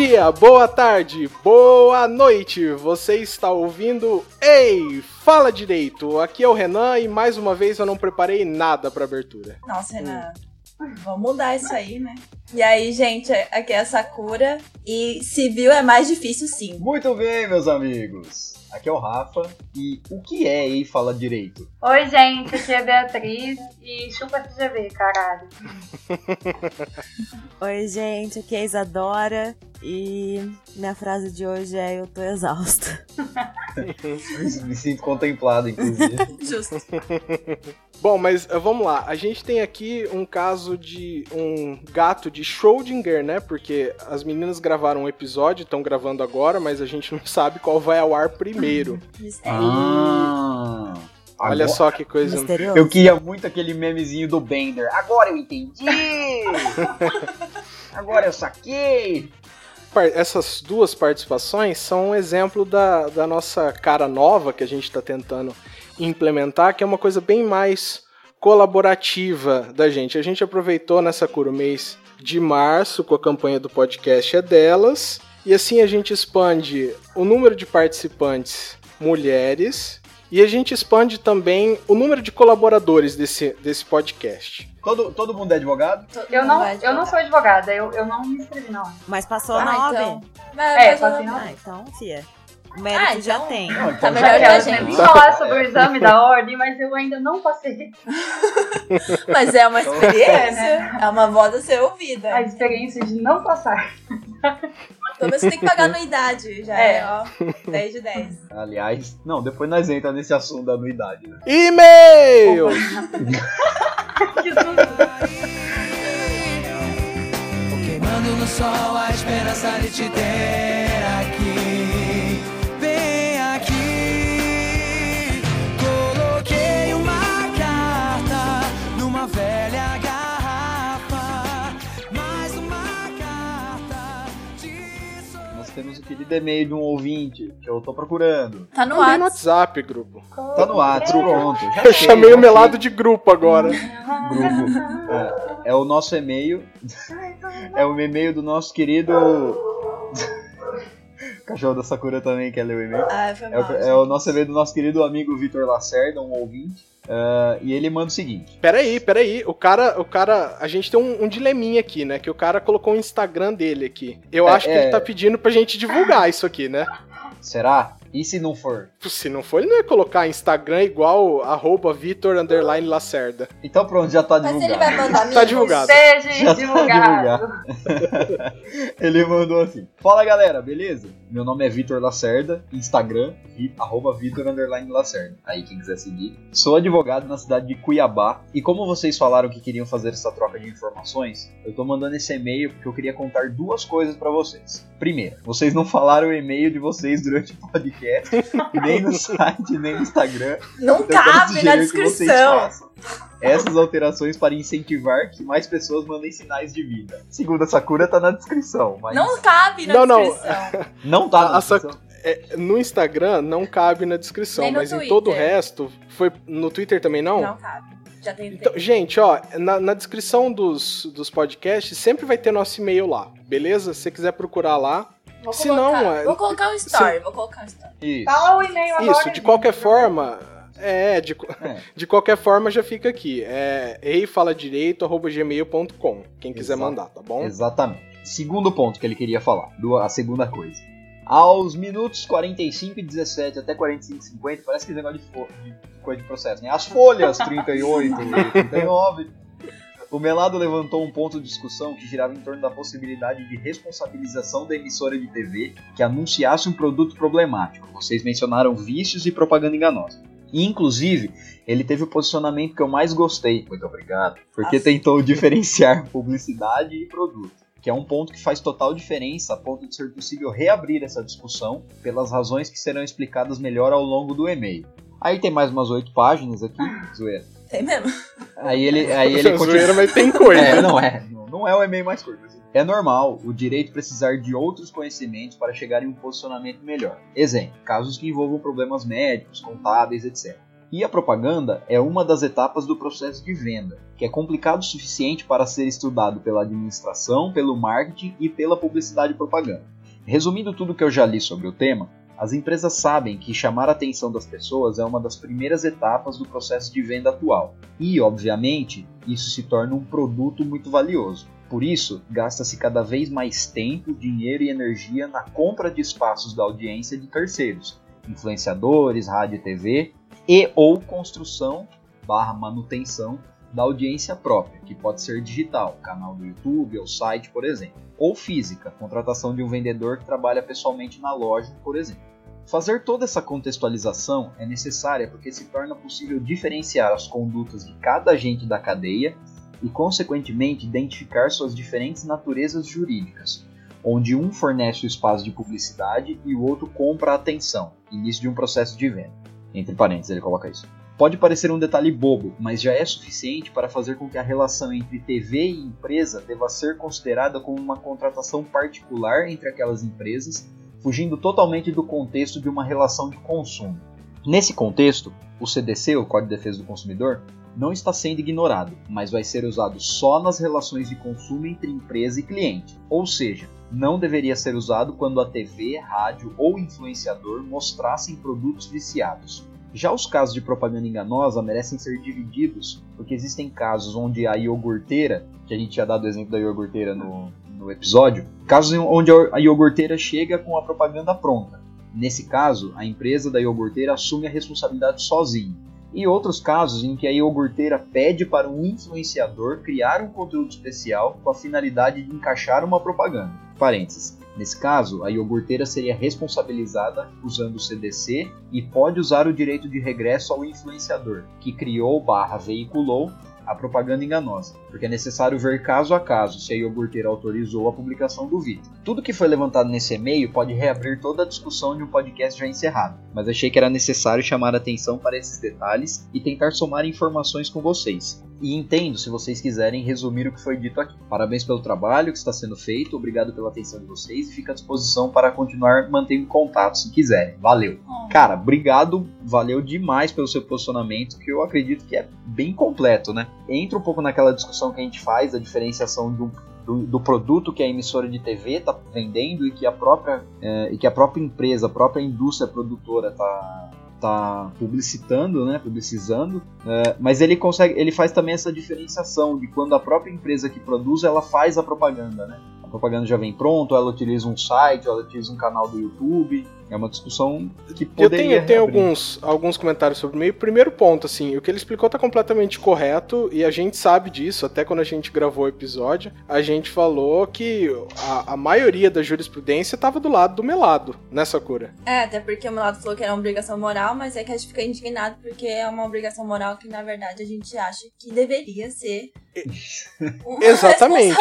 dia, boa tarde, boa noite. Você está ouvindo Ei, fala direito. Aqui é o Renan e mais uma vez eu não preparei nada para abertura. Nossa, Renan. Vamos mudar isso aí, né? E aí, gente, aqui é a Sakura e civil é mais difícil sim. Muito bem, meus amigos. Aqui é o Rafa e o que é Ei Fala Direito? Oi, gente, aqui é a Beatriz e chupa CGV, caralho. Oi, gente, aqui é a Isadora e minha frase de hoje é eu tô exausta. Me sinto contemplado, inclusive. Justo. Bom, mas uh, vamos lá. A gente tem aqui um caso de um gato de Schrödinger, né? Porque as meninas gravaram um episódio, estão gravando agora, mas a gente não sabe qual vai ao ar primeiro. Ah, Olha agora- só que coisa. Misterioso. Eu queria muito aquele memezinho do Bender. Agora eu entendi! Agora eu saquei! Essas duas participações são um exemplo da, da nossa cara nova que a gente está tentando implementar, que é uma coisa bem mais colaborativa da gente. A gente aproveitou nessa cura o mês de março com a campanha do podcast é delas, e assim a gente expande o número de participantes mulheres e a gente expande também o número de colaboradores desse, desse podcast. Todo, todo mundo é advogado? Eu não, vai eu não sou advogada, eu, eu não me inscrevi, não. Mas passou Ah, na OAB. então. É, Mas, só mas, assim não. Ah, então, fia. O mérito Ah, já então- tem. Não, Tá então melhor já que a é. gente. Vamos falar sobre o exame da ordem, mas eu ainda não passei. mas é uma experiência. é uma voz a ser ouvida. A experiência de não passar. Pelo menos você tem que pagar anuidade. Já É. é, ó. 10 de 10. Aliás, não, depois nós entramos nesse assunto da anuidade. Né? E-mail! Que susto. Queimando no sol a esperança de te ter aqui. Vem aqui. Coloquei uma carta numa velha garrafa. Temos o querido e-mail de um ouvinte que eu tô procurando. Tá no WhatsApp. WhatsApp, grupo. Tá no WhatsApp, pronto. Já Eu sei, chamei já o melado de grupo agora. sei. Grupo. É, é o nosso e-mail. É o e-mail do nosso querido. O cachorro da Sakura também quer ler o e-mail. Ah, foi É mal. o, é o nosso e-mail do nosso querido amigo Vitor Lacerda, um ouvinte. Ah, e ele manda o seguinte: Peraí, peraí. O cara, o cara. A gente tem um, um dileminha aqui, né? Que o cara colocou o Instagram dele aqui. Eu É, acho que é. ele tá pedindo pra gente divulgar isso aqui, né? será? E se não for? Se não for, ele não ia colocar Instagram igual arroba Vitor underline Lacerda. Então pronto, já tá Mas divulgado. ele vai mandar amigos. Tá divulgado. Seja Já tá divulgado. Ele mandou assim: Fala galera, beleza? Meu nome é Vitor Lacerda, Instagram, vi, arroba Vitor underline Lacerda. Aí quem quiser seguir. Sou advogado na cidade de Cuiabá. E como vocês falaram que queriam fazer essa troca de informações, eu tô mandando esse e-mail porque eu queria contar duas coisas pra vocês. Primeiro, vocês não falaram o e-mail de vocês durante o podcast, nem no site, nem no Instagram. Não Então, cabe na descrição. Essas alterações para incentivar que mais pessoas mandem sinais de vida. Segundo a Sakura, tá na descrição. Mas Não cabe na Não, não. descrição. não tá na A Sa- descrição. É, no Instagram não cabe na descrição, mas em todo o Twitter. resto. Foi no Twitter também não? Não cabe. Já tem Então, gente, ó, na, na descrição dos, dos podcasts sempre vai ter nosso e-mail lá, beleza? Se você quiser procurar lá. Vou Se colocar, não, é- vou colocar um story, vou colocar um story. Isso. Fala o e-mail agora. Isso, de qualquer forma. É, de, É. de qualquer forma já fica aqui. É eifaladireito.gmail.com. Quem quiser Exato. mandar, tá bom? Exatamente. Segundo ponto que ele queria falar. A segunda coisa. Aos minutos 45 e 17 até 45 e 50, parece que negócio de, de coisa de processo, né? As folhas 38 e 39. O Melado levantou um ponto de discussão que girava em torno da possibilidade de responsabilização da emissora de TV que anunciasse um produto problemático. Vocês mencionaram vícios e propaganda enganosa. E, inclusive, ele teve o posicionamento que eu mais gostei. Muito obrigado. Porque Nossa. tentou diferenciar publicidade e produto. Que é um ponto que faz total diferença a ponto de ser possível reabrir essa discussão pelas razões que serão explicadas melhor ao longo do e-mail. Aí tem mais umas oito páginas aqui, zoeira. Tem mesmo. Aí ele, aí ele Zoeira, mas tem coisa. é, não é. Não, não é o e-mail mais curto. É normal o direito precisar de outros conhecimentos para chegar em um posicionamento melhor. Exemplo, casos que envolvam problemas médicos, contábeis, etc. E a propaganda é uma das etapas do processo de venda, que é complicado o suficiente para ser estudado pela administração, pelo marketing e pela publicidade e propaganda. Resumindo tudo que eu já li sobre o tema, as empresas sabem que chamar a atenção das pessoas é uma das primeiras etapas do processo de venda atual. E, obviamente, isso se torna um produto muito valioso. Por isso, gasta-se cada vez mais tempo, dinheiro e energia na compra de espaços da audiência de terceiros, influenciadores, rádio e TV, e ou construção barra manutenção da audiência própria, que pode ser digital, canal do YouTube ou site, por exemplo, ou física, contratação de um vendedor que trabalha pessoalmente na loja, por exemplo. Fazer toda essa contextualização é necessária porque se torna possível diferenciar as condutas de cada agente da cadeia e, consequentemente, identificar suas diferentes naturezas jurídicas, onde um fornece o espaço de publicidade e o outro compra a atenção, início de um processo de venda. Entre parênteses, ele coloca isso. Pode parecer um detalhe bobo, mas já é suficiente para fazer com que a relação entre TV e empresa deva ser considerada como uma contratação particular entre aquelas empresas, fugindo totalmente do contexto de uma relação de consumo. Nesse contexto, o CDC, o Código de Defesa do Consumidor, não está sendo ignorado, mas vai ser usado só nas relações de consumo entre empresa e cliente. Ou seja, não deveria ser usado quando a TV, rádio ou influenciador mostrassem produtos viciados. Já os casos de propaganda enganosa merecem ser divididos, porque existem casos onde a iogurteira, que a gente tinha dado o exemplo da iogurteira no, no episódio, casos onde a iogurteira chega com a propaganda pronta. Nesse caso, a empresa da iogurteira assume a responsabilidade sozinha. E outros casos em que a iogurteira pede para um influenciador criar um conteúdo especial com a finalidade de encaixar uma propaganda. Parênteses. Nesse caso, a iogurteira seria responsabilizada usando o CDC e pode usar o direito de regresso ao influenciador, que criou barra veiculou a propaganda enganosa, porque é necessário ver caso a caso se a iogurteira autorizou a publicação do vídeo. Tudo que foi levantado nesse e-mail pode reabrir toda a discussão de um podcast já encerrado, mas achei que era necessário chamar a atenção para esses detalhes e tentar somar informações com vocês. E entendo se vocês quiserem resumir o que foi dito aqui. Parabéns pelo trabalho que está sendo feito, obrigado pela atenção de vocês e fica à disposição para continuar mantendo contato se quiserem. Valeu! Cara, obrigado, valeu demais pelo seu posicionamento, que eu acredito que é bem completo, né? Entra um pouco naquela discussão que a gente faz da diferenciação de um do, do, produto que a emissora de TV está vendendo e que a própria é, e que a própria empresa, a própria indústria produtora está tá publicitando, né, publicizando, é, mas ele consegue, ele faz também essa diferenciação de quando a própria empresa que produz ela faz a propaganda, né? A propaganda já vem pronto, ela utiliza um site, ela utiliza um canal do YouTube, é uma discussão que poderia Eu tenho, tenho alguns, alguns comentários sobre o meio. Primeiro ponto, assim, o que ele explicou está completamente correto e a gente sabe disso, até quando a gente gravou o episódio, a gente falou que a, a maioria da jurisprudência estava do lado do melado nessa cura. É, até porque o melado falou que era uma obrigação moral, mas é que a gente fica indignado porque é uma obrigação moral que, na verdade, a gente acha que deveria ser uma Exatamente.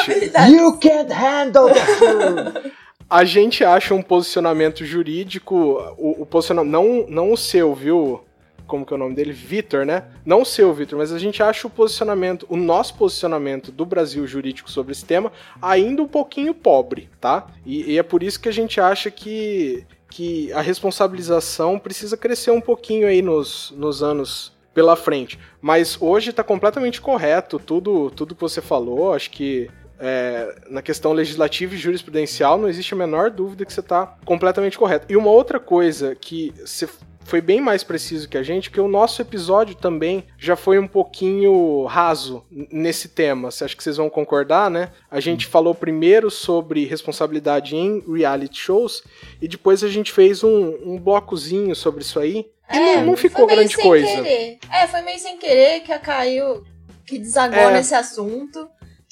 You can't handle the truth! A gente acha um posicionamento jurídico, o, o posicionamento, não, não o seu, viu? Como que é o nome dele? Vitor, né? Não o seu, Vitor, mas a gente acha o posicionamento, o nosso posicionamento do Brasil jurídico sobre esse tema ainda um pouquinho pobre, tá? E, e é por isso que a gente acha que, que a responsabilização precisa crescer um pouquinho aí nos, nos anos pela frente. Mas hoje está completamente correto tudo, tudo que você falou. Acho que é, na questão legislativa e jurisprudencial, não existe a menor dúvida que você está completamente correto. E uma outra coisa que você foi bem mais preciso que a gente, porque o nosso episódio também já foi um pouquinho raso nesse tema. Você acha que vocês vão concordar, né? A gente falou primeiro sobre responsabilidade em reality shows e depois a gente fez um, um blocozinho sobre isso aí. E É, não, não ficou foi meio grande sem coisa. querer. É, foi meio sem querer que a caiu, que desagou É. nesse assunto.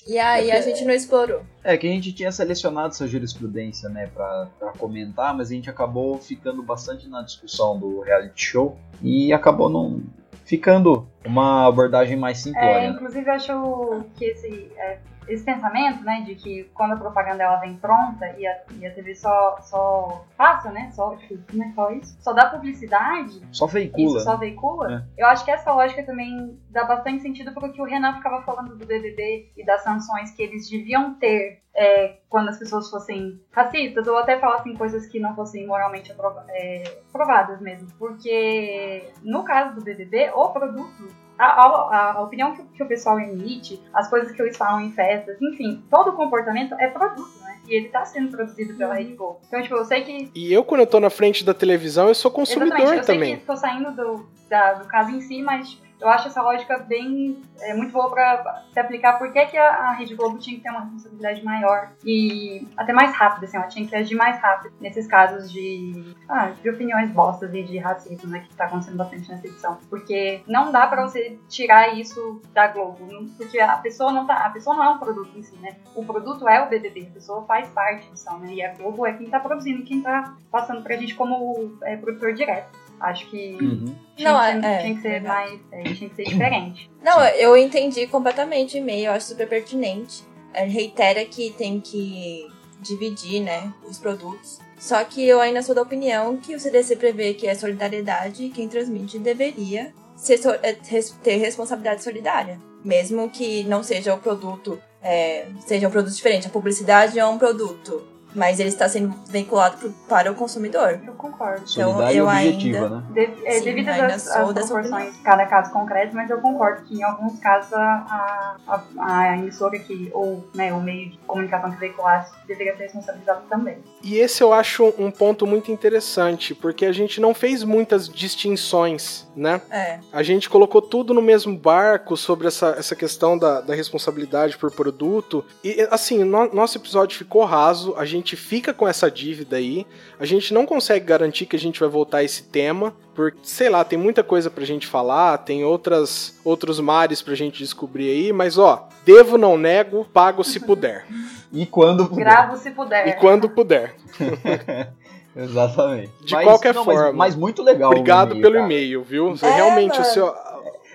E aí a gente não explorou. É que a gente tinha selecionado essa jurisprudência, né, pra, pra comentar, mas a gente acabou ficando bastante na discussão do reality show e acabou não ficando Uma abordagem mais É, simplória. né? inclusive, acho que esse, é, esse pensamento, né, de que quando a propaganda ela vem pronta e a, e a TV só, só passa, né, só, tipo, como é que fala isso? Só dá publicidade, Só veicula. isso só veicula, eu acho que essa lógica também dá bastante sentido porque o que o Renan ficava falando do BBB e das sanções que eles deviam ter é, quando as pessoas fossem racistas ou até falassem coisas que não fossem moralmente aprova- é, aprovadas mesmo. Porque no caso do BBB, o produto a, a- a opinião que, o- que o pessoal emite, as coisas que eles falam em festas, enfim, todo o comportamento é produto, né? E ele tá sendo produzido pela Rede Globo. Então, tipo, eu sei que E eu, quando eu tô na frente da televisão, eu sou consumidor eu também. sei que tô saindo do, da- do caso em si, mas eu acho essa lógica bem é, muito boa pra se aplicar. Por que, que a, a Rede Globo tinha que ter uma responsabilidade maior e até mais rápida, assim, ela tinha que agir mais rápido nesses casos de, ah, de opiniões bostas e de racismo, né, que tá acontecendo bastante nessa edição. Porque não dá pra você tirar isso da Globo, porque a pessoa não tá, a pessoa não é um produto em si, né? O produto é o BBB, a pessoa faz parte disso, né? E a Globo é quem tá produzindo, quem tá passando pra gente como é, produtor direto. Acho que Uhum. tinha, Não, que, ser, é, tinha que ser verdade. mais. é, tinha que ser diferente. Não, eu entendi completamente o e-mail, eu acho super pertinente. Ele reitera que tem que dividir, né, os produtos. Só que eu ainda sou da opinião que o CDC prevê que é solidariedade e quem transmite deveria ser, é, ter responsabilidade solidária. Mesmo que não seja o produto, é, seja um produto diferente. A publicidade é um produto, mas ele está sendo veiculado pro- para o consumidor. Eu concordo. Então, Solidária eu objetiva, ainda- né? De, é, Sim, devido ainda às, sou às dessa proporções de cada caso concreto, mas eu concordo que em alguns casos a, a, a emissora que, ou né, o meio de comunicação que veiculasse deveria ser responsabilizado também. E esse eu acho um ponto muito interessante, porque a gente não fez muitas distinções, né? É. A gente colocou tudo no mesmo barco sobre essa, essa questão da, da responsabilidade por produto. E, assim, no- nosso episódio ficou raso, a gente fica com essa dívida aí. A gente não consegue garantir que a gente vai voltar a esse tema, porque, sei lá, tem muita coisa pra gente falar, tem outras outros mares pra gente descobrir aí, mas ó, devo, não nego, pago se puder. E quando puder. Gravo se puder. E quando puder. Exatamente. De qualquer não, forma. Mas, mas muito legal. o Obrigado e-mail, pelo cara. e-mail, viu? Você É, realmente, o mano. seu,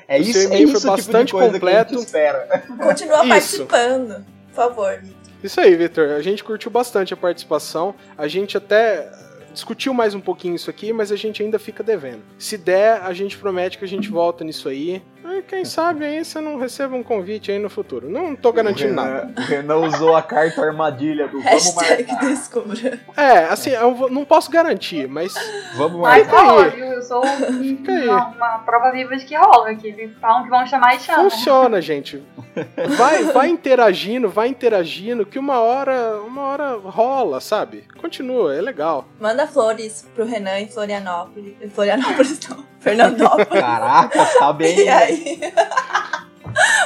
É O isso, seu é e-mail foi isso tipo bastante de coisa completo. que a gente espera. Continua Isso. participando, por favor. Isso aí, Victor. A gente curtiu bastante a participação. A gente até discutiu mais um pouquinho isso aqui, mas a gente ainda fica devendo. Se der, a gente promete que a gente volta nisso aí. E quem sabe aí você não receba um convite aí no futuro. Não tô garantindo nada. O Renan usou a carta armadilha do vamos Hashtag marcar. descubra. É, assim, eu não posso garantir, mas Vamos Mas marcar. rola, aí. viu? Eu sou um- aí. uma, uma prova viva de que rola, que eles falam que vão chamar e chamam. funciona, gente. Vai, vai interagindo, vai interagindo, que uma hora, uma hora rola, sabe? Continua, é legal. Manda flores pro Renan em Florianópolis. Em Florianópolis, não. Fernandópolis. Caraca, tá bem. E aí,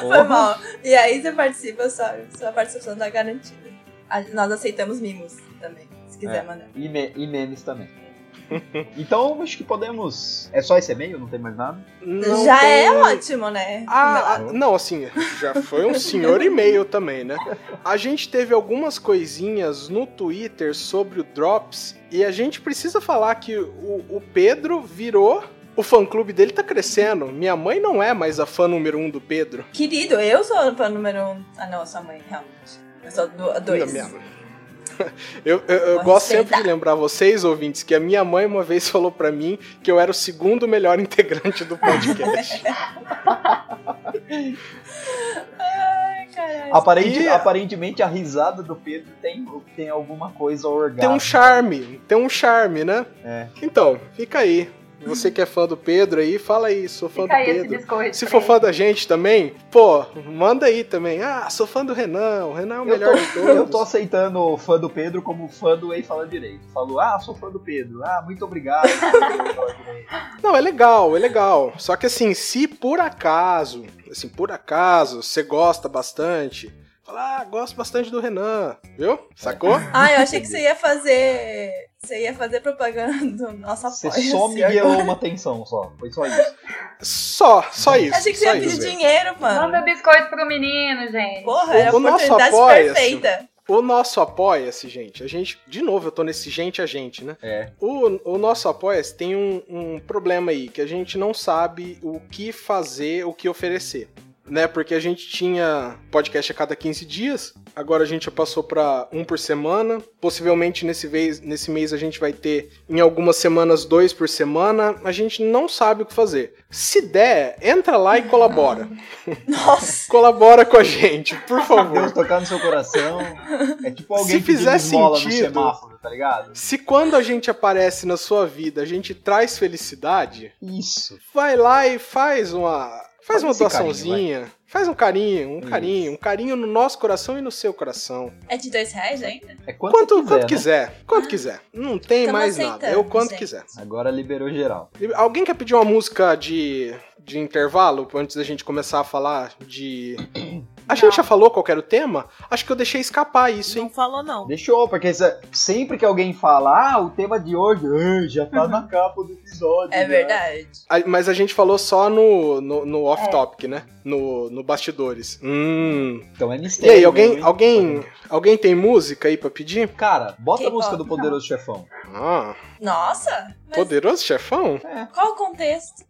foi Porra. mal. E aí você participa, sua, sua participação tá garantida. A- Nós aceitamos mimos também, se quiser É. mandar. E, me- e memes também. Então, acho que podemos. É só esse e-mail? Não tem mais nada? Não Já tem- é ótimo, né? Ah, ah, não, assim, já foi um senhor e-mail também, né? A gente teve algumas coisinhas no Twitter sobre o Drops e a gente precisa falar que o, o Pedro virou. O fã-clube dele tá crescendo. Minha mãe não é mais a fã número um do Pedro. Querido, eu sou a fã número um. Ah, não, sua mãe, realmente. Eu sou do, a dois. Não, minha- Eu, eu- eu Vou gosto sempre respeitar. de lembrar vocês, ouvintes, que a minha mãe uma vez falou pra mim que eu era o segundo melhor integrante do podcast. Ai, caralho. Aparente- E- Aparentemente a risada do Pedro tem, tem alguma coisa tem orgânica. um charme, tem um charme, né? É. Então, fica aí. Você que é fã do Pedro aí, fala aí, sou fã Fica do Pedro. Se for fã da gente também, pô, manda aí também. Ah, sou fã do Renan, o Renan é o Eu melhor de tô, todos. eu tô aceitando o fã do Pedro como fã do Ei Fala Direito. Falou, ah, sou fã do Pedro. Ah, muito obrigado. Ei Fala Direito. Não, é legal, é legal. Só que assim, se por acaso, assim, por acaso, você gosta bastante, fala, ah, gosto bastante do Renan, viu? Sacou? Ah, eu achei que você ia fazer. Você ia fazer propaganda do nosso Você apoio. só me guiou uma atenção só. Foi só isso. Só, só isso. Achei que você ia pedir isso. dinheiro, mano. Manda biscoito pro menino, gente. Porra, O- era a o nosso oportunidade perfeita. O nosso apoia-se, gente. A gente, de novo, eu tô nesse gente a gente, né? É. O, o nosso apoia-se tem um, um problema aí, que a gente não sabe o que fazer, o que oferecer. Né? Porque a gente tinha podcast a cada 15 dias, agora a gente já passou para um por semana. Possivelmente nesse, vez, nesse mês a gente vai ter, em algumas semanas, dois por semana. A gente não sabe o que fazer. Se der, entra lá e colabora. Nossa. colabora com a gente, por Deus favor. tocar no seu coração. É tipo alguém Se fizer sentido- tá ligado? Se quando a gente aparece na sua vida, a gente traz felicidade, Isso. vai lá e faz uma. Faz Faz uma doaçãozinha. faz um carinho, um Isso. carinho, um carinho no nosso coração e no seu coração. É de dois reais ainda? É quanto, Quanto, quiser, quanto né? quiser, quanto quiser. Não tem Tamo mais nada. É o quanto gente. quiser. Agora liberou geral. Alguém quer pedir uma música de, de intervalo antes da gente começar a falar de. A gente já falou qual era o tema? Acho que eu deixei escapar isso, Não hein? falou, não. Deixou, porque se- sempre que alguém fala, ah, o tema de hoje "Ah, já tá na capa do episódio. É né?" verdade. A- Mas a gente falou só no, no, no off-topic, né? No, no bastidores. Hum. Então é E mistério. aí, alguém, alguém, alguém tem música aí pra pedir? Cara, bota a K-pop. música do Poderoso Chefão. Ah, Nossa. Mas poderoso chefão? qual o contexto?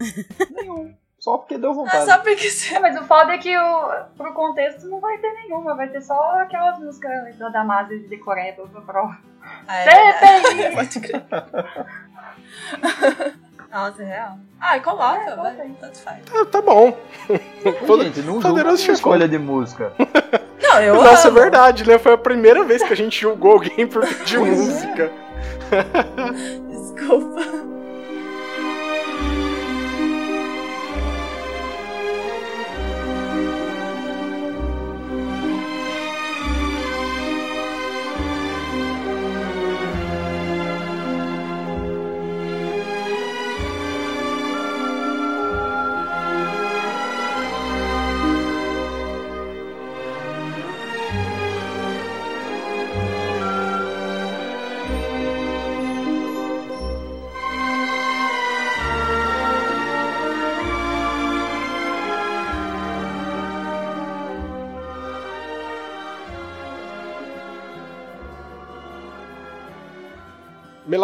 Nenhum. Só porque deu Ah, vontade. só porque. É, mas o foda é que o, pro contexto não vai ter nenhuma, vai ter só aquelas músicas da Damasia de decoreba pra prova. Ah, é. Pode crer. Nossa, é real. Ah, coloca, É, vai. Tanto faz. Ah, tá bom. Gente, não julga escolha de música. Não, eu Nossa, é amo. verdade, né? Foi a primeira vez que a gente julgou alguém por pedir música. Desculpa.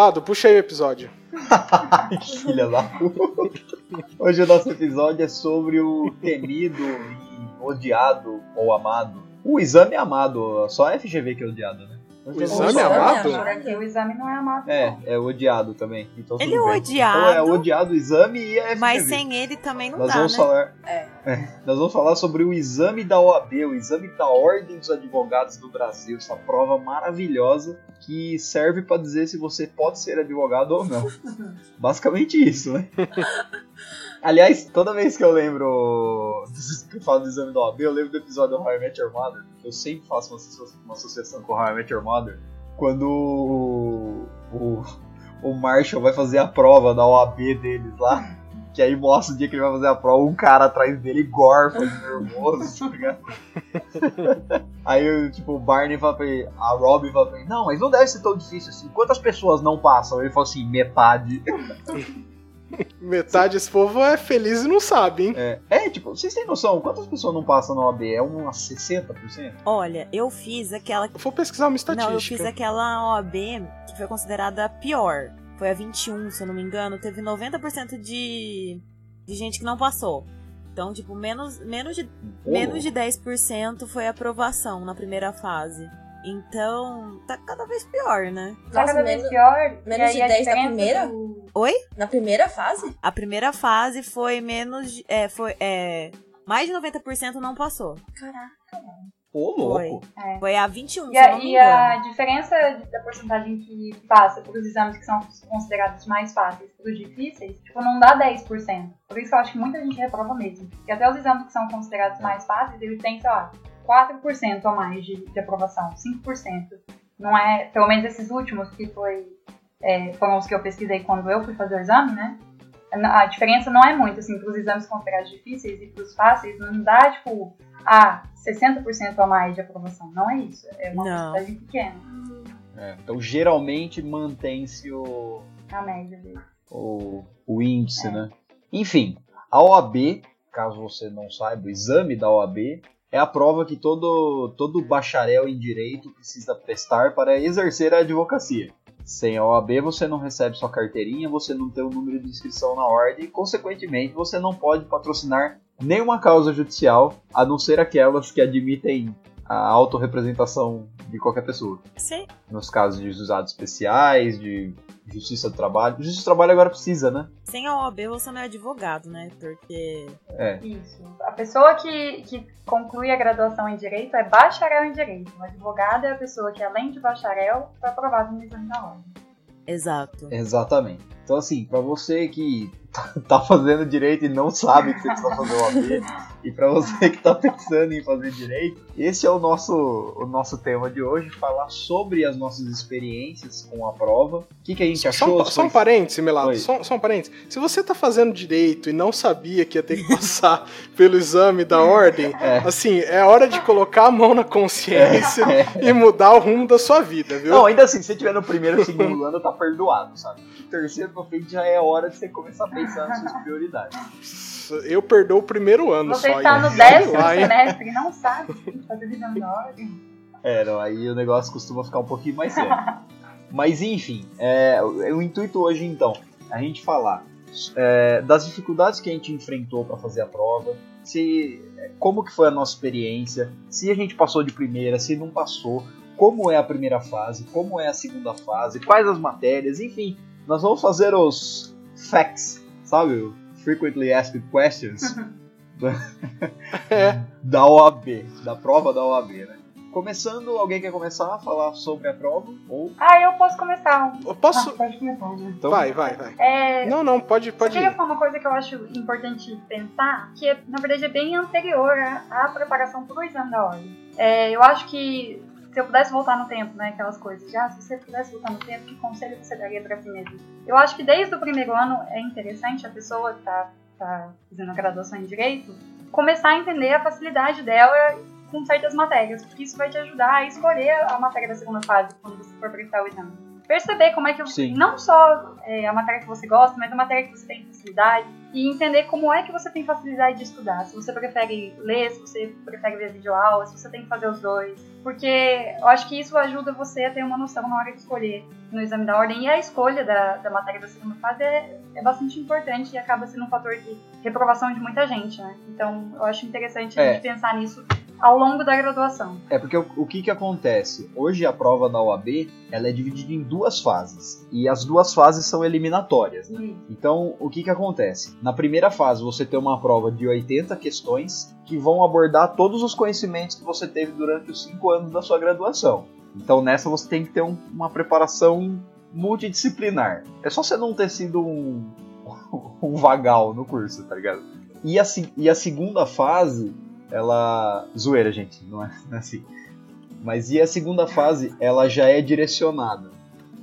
Melado, puxa aí o episódio. Filha da puta. Hoje o nosso episódio é sobre o temido e odiado ou amado. O exame é amado, só a FGV que é odiado, né? O exame Exame amado? o exame não é amado. É, é odiado também. Então, Ele é bem. odiado. Então é odiado o exame e a FGV. Mas sem ele também não Nós dá, vamos né? falar. É. Nós vamos falar sobre o exame da OAB, o exame da Ordem dos Advogados do Brasil, essa prova maravilhosa que serve para dizer se você pode ser advogado ou não. Basicamente isso, né? Aliás, toda vez que eu lembro que eu falo do exame da OAB, eu lembro do episódio do How I Met Your Mother. Eu sempre faço uma, uma associação com How I Met Your Mother. Quando o, o, o Marshall vai fazer a prova da OAB deles lá. Que aí mostra o dia que ele vai fazer a prova, um cara atrás dele gorfa de nervoso, tá ligado? Aí, tipo, o Barney fala pra ele, a Robin fala pra ele, não, mas não deve ser tão difícil assim. Quantas pessoas não passam? Ele fala assim, metade. Metade desse povo é feliz e não sabe, hein? É, é, tipo, vocês têm noção, quantas pessoas não passam na OAB? É umas 60%? Olha, eu fiz aquela. Eu vou pesquisar uma estatística. Não, eu fiz aquela OAB que foi considerada a pior. Foi a 21, se eu não me engano. Teve 90% de, de gente que não passou. Então, tipo, menos, menos, de, menos de 10% foi aprovação na primeira fase. Então, tá cada vez pior, né? Tá cada vez menos- pior. menos de aí a 10 da diferença primeira? do- Na primeira fase? A primeira fase foi menos. de- É, foi. É, mais de 90% não passou. Caraca. Ô, louco. Foi a 21, E a, não me e a diferença da porcentagem que passa para os exames que são considerados mais fáceis para os difíceis, tipo, não dá 10%. Por isso que eu acho que muita gente reprova mesmo. E até os exames que são considerados mais fáceis, eles têm, sei lá, 4% a mais de, de aprovação, 5%. Não é, pelo menos esses últimos, que foi, é, foram os que eu pesquisei quando eu fui fazer o exame, né? A diferença não é muito, assim, para os exames considerados difíceis e para os fáceis, não dá, tipo, ah, 60% a mais de aprovação. Não é isso. É uma Não. porcentagem pequena, É, então, geralmente, mantém-se o, a média dele. o, o índice, né? Enfim, a OAB, caso você não saiba, o exame da OAB é a prova que todo, todo bacharel em direito precisa prestar para exercer a advocacia. Sem a OAB você não recebe sua carteirinha, você não tem o número de inscrição na ordem e, consequentemente, você não pode patrocinar nenhuma causa judicial, a não ser aquelas que admitem a autorrepresentação de qualquer pessoa. Sim. Nos casos de usados especiais, de justiça do trabalho. Justiça do trabalho agora precisa, né? Sem a OAB você não é advogado, né? Porque. É. Isso. A pessoa que, que conclui a graduação em Direito é bacharel em Direito. O advogado é a pessoa que, além de bacharel, foi aprovado no exame da ordem. Exato. Exatamente. Então, assim, pra você que tá- fazendo direito e não sabe que você precisa fazer o AB, e pra você que tá pensando em fazer direito, esse é o nosso, o nosso tema de hoje, falar sobre as nossas experiências com a prova. O que, que a gente Só, achou? um, só um parênteses, Melado. Só, só um parênteses. Se você tá fazendo direito e não sabia que ia ter que passar pelo exame da ordem, É. assim, é hora de colocar a mão na consciência e mudar o rumo da sua vida, viu? Não, ainda assim, se você tiver no primeiro ou segundo ano, tá perdoado, sabe? No terceiro pra frente já é hora de você começar a pensar nas suas prioridades. Eu perdoo o primeiro ano Você só. Está hein? no Sei décimo semestre e não sabe fazer exame da ordem. É, não, aí o negócio costuma ficar um pouquinho mais sério. Mas enfim, é, o, o intuito hoje então, a gente falar é, das dificuldades que a gente enfrentou para fazer a prova, se como que foi a nossa experiência, se a gente passou de primeira, se não passou, como é a primeira fase, como é a segunda fase, quais as matérias, enfim, nós vamos fazer os facts, sabe? Frequently Asked Questions É. da OAB, da prova da OAB, né? Começando, alguém quer começar a falar sobre a prova? Ou Ah, eu posso começar. Eu posso. Ah, pode começar, né? então, Vai, vai, vai. É, Não, não, pode, pode queria ir. falar uma coisa que eu acho importante pensar, que é, na verdade é bem anterior à, preparação para o exame da ordem. É, eu acho que se eu pudesse voltar no tempo, né, aquelas coisas, já, se você pudesse voltar no tempo, que conselho você daria para si mesmo? Eu acho que desde o primeiro ano é interessante a pessoa que está tá fazendo a graduação em Direito começar a entender a facilidade dela com certas matérias, porque isso vai te ajudar a escolher a matéria da segunda fase quando você for prestar o exame. Perceber como é que Sim. não só é, a matéria que você gosta, mas a matéria que você tem facilidade e entender como é que você tem facilidade de estudar. Se você prefere ler, se você prefere ver videoaula, se você tem que fazer os dois. Porque eu acho que isso ajuda você a ter uma noção na hora de escolher no exame da ordem. E a escolha da, da matéria da segunda fase é, é bastante importante e acaba sendo um fator de reprovação de muita gente, né? Então eu acho interessante a É. gente pensar nisso ao longo da graduação. É porque o, o que que acontece? Hoje a prova da OAB, ela é dividida em duas fases. E as duas fases são eliminatórias, né? Então, o que que acontece? Na primeira fase, você tem uma prova de 80 questões que vão abordar todos os conhecimentos que você teve durante os 5 anos da sua graduação. Então, nessa você tem que ter um- uma preparação multidisciplinar. É só você não ter sido um, um vagal no curso, tá ligado? E a, se- e a segunda fase, ela. Zoeira, gente, não é, não é assim. Mas e a segunda fase, ela já é direcionada.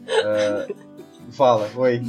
É, fala, oi.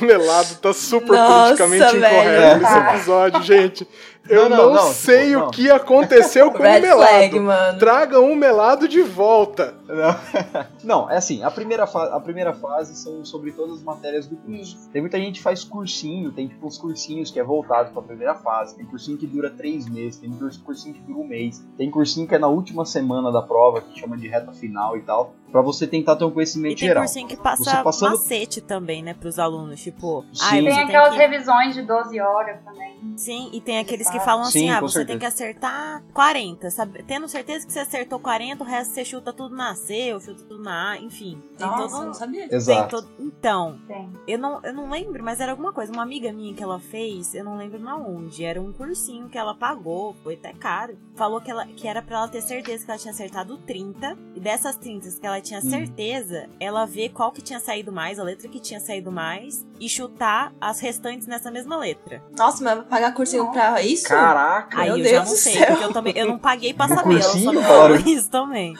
O Melado tá super Nossa, politicamente velho. incorreto nesse episódio, gente. Eu Não, não, não, não, sei tipo, o não. que aconteceu com Red o Melado. flag, mano. Tragam o Melado de volta. Não, Não, é assim, a primeira, a primeira fase são sobre todas as matérias do curso. Tem muita gente que faz cursinho, tem tipo uns cursinhos que é voltado pra primeira fase, tem cursinho que dura três meses, tem curs- cursinho que dura um mês, tem cursinho que é na última semana da prova, que chama de reta final e tal, pra você tentar ter um E conhecimento tem geral. cursinho que Você passa passando- macete também, né, pros alunos. Tipo, Sim. ai, Tem você Tem tem aquelas que... revisões de 12 horas também. Sim, e tem aqueles que falam Sim, assim, ah, você certeza. tem que acertar 40, sabe? Tendo certeza que você acertou 40, o resto você chuta tudo na C, ou chuta tudo na A, enfim. Nossa, todo... não sabia. Exato. todo... Então, Tem. eu não, eu não lembro, mas era alguma coisa. Uma amiga minha que ela fez, eu não lembro na onde. Era um cursinho que ela pagou, foi até caro. Falou que, ela, que era pra ela ter certeza que ela tinha acertado 30. E dessas 30 que ela tinha Hum. certeza, ela vê qual que tinha saído mais, a letra que tinha saído mais, e chutar as restantes nessa mesma letra. Nossa, mas vai pagar cursinho pra isso? Caraca! Aí Meu eu Deus já não sei, céu. porque eu também eu não paguei pra No saber, ela só me isso também.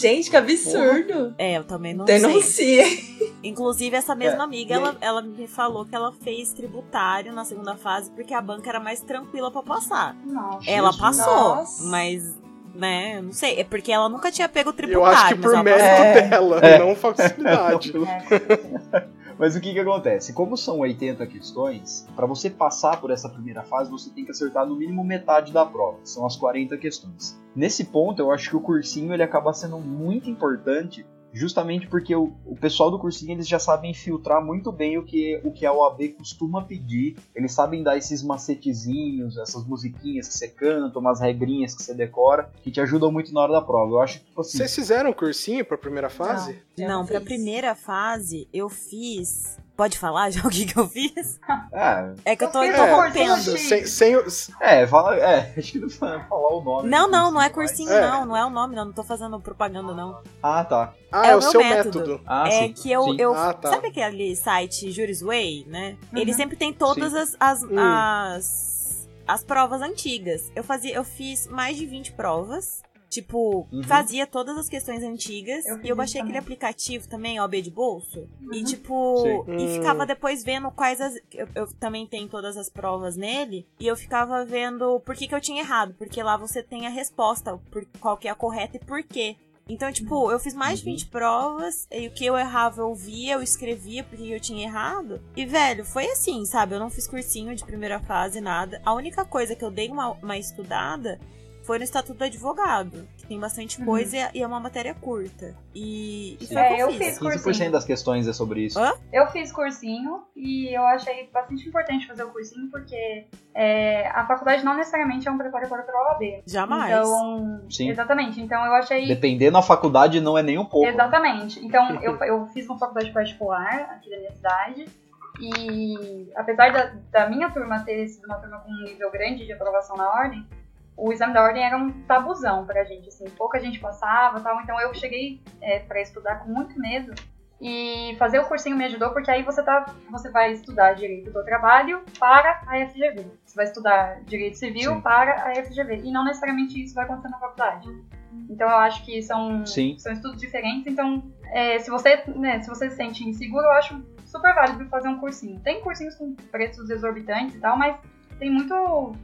Gente, que absurdo. É, eu também não sei. Denuncie. Inclusive, essa mesma É, amiga, ela, ela me falou que ela fez tributário na segunda fase porque a banca era mais tranquila pra passar. Nossa. Ela passou, Nossa. mas, né, eu não sei. É porque ela nunca tinha pego o Eu tributário. acho que por mérito É. dela, É. não facilidade. É, Mas o que que acontece? Como são 80 questões, para você passar por essa primeira fase, você tem que acertar no mínimo metade da prova, são as 40 questões. Nesse ponto, eu acho que o cursinho ele acaba sendo muito importante justamente porque o, o pessoal do cursinho eles já sabem filtrar muito bem o que, o que a OAB costuma pedir. Eles sabem dar esses macetezinhos, essas musiquinhas que você canta, umas regrinhas que você decora, que te ajudam muito na hora da prova. Eu acho que, tipo assim, Vocês fizeram cursinho pra primeira fase? Eu Não, pra fiz. primeira fase eu fiz. Pode falar já o que, que eu fiz? é, É que eu tô interrompendo. cursinho. Sem, sem é, fala, é, acho que não falar o nome. Não, não, não é cursinho, É. não. Não é o nome, não. Não tô fazendo propaganda, não. Ah, tá. Ah, É é, o o meu seu método. método. Ah, é sim. que eu. sim. eu Ah, tá. Sabe aquele site Jurisway, né? Ele Uhum. sempre tem todas Sim. as. As, Hum. as. as provas antigas. Eu fazia. Eu fiz mais de 20 provas. Tipo, Uhum. fazia todas as questões antigas. Eu e eu baixei aquele também. aplicativo também, OB de bolso. E Uhum. tipo. Sim. E Hum. ficava depois vendo quais as. Eu, eu também tenho todas as provas nele. E eu ficava vendo por que, que eu tinha errado. Porque lá você tem a resposta, por qual que é a correta e por quê. Então, tipo, eu fiz mais de Uhum. 20 provas, e o que eu errava eu via, eu escrevia porque eu tinha errado. E, velho, foi assim, sabe? Eu não fiz cursinho de primeira fase, nada. A única coisa que eu dei uma, uma estudada foi no Estatuto do Advogado, que tem bastante Uhum. coisa e- e é uma matéria curta. E, e foi o que É, eu eu fiz. fiz. 15% cursinho. das questões é sobre isso. Hã? Eu fiz cursinho e eu achei bastante importante fazer o cursinho porque é, a faculdade não necessariamente é um preparatório para a OAB. Jamais. Então, Sim. exatamente. Então eu achei Dependendo da faculdade, não é nem um pouco. Exatamente. Então, eu, eu fiz uma faculdade particular aqui da minha cidade. E apesar da, da minha turma ter sido uma turma com um nível grande de aprovação na ordem, o exame da ordem era um tabuzão pra gente, assim, pouca gente passava tal. Então eu cheguei é, para estudar com muito medo. E fazer o cursinho me ajudou, porque aí você, tá, você vai estudar direito do trabalho para a FGV. Você vai estudar direito civil Sim. para a FGV. E não necessariamente isso vai acontecer na faculdade. Então eu acho que são, Sim. são estudos diferentes. Então, é, se, você, né, se você se sente inseguro, eu acho super válido fazer um cursinho. Tem cursinhos com preços exorbitantes e tal, mas tem muito.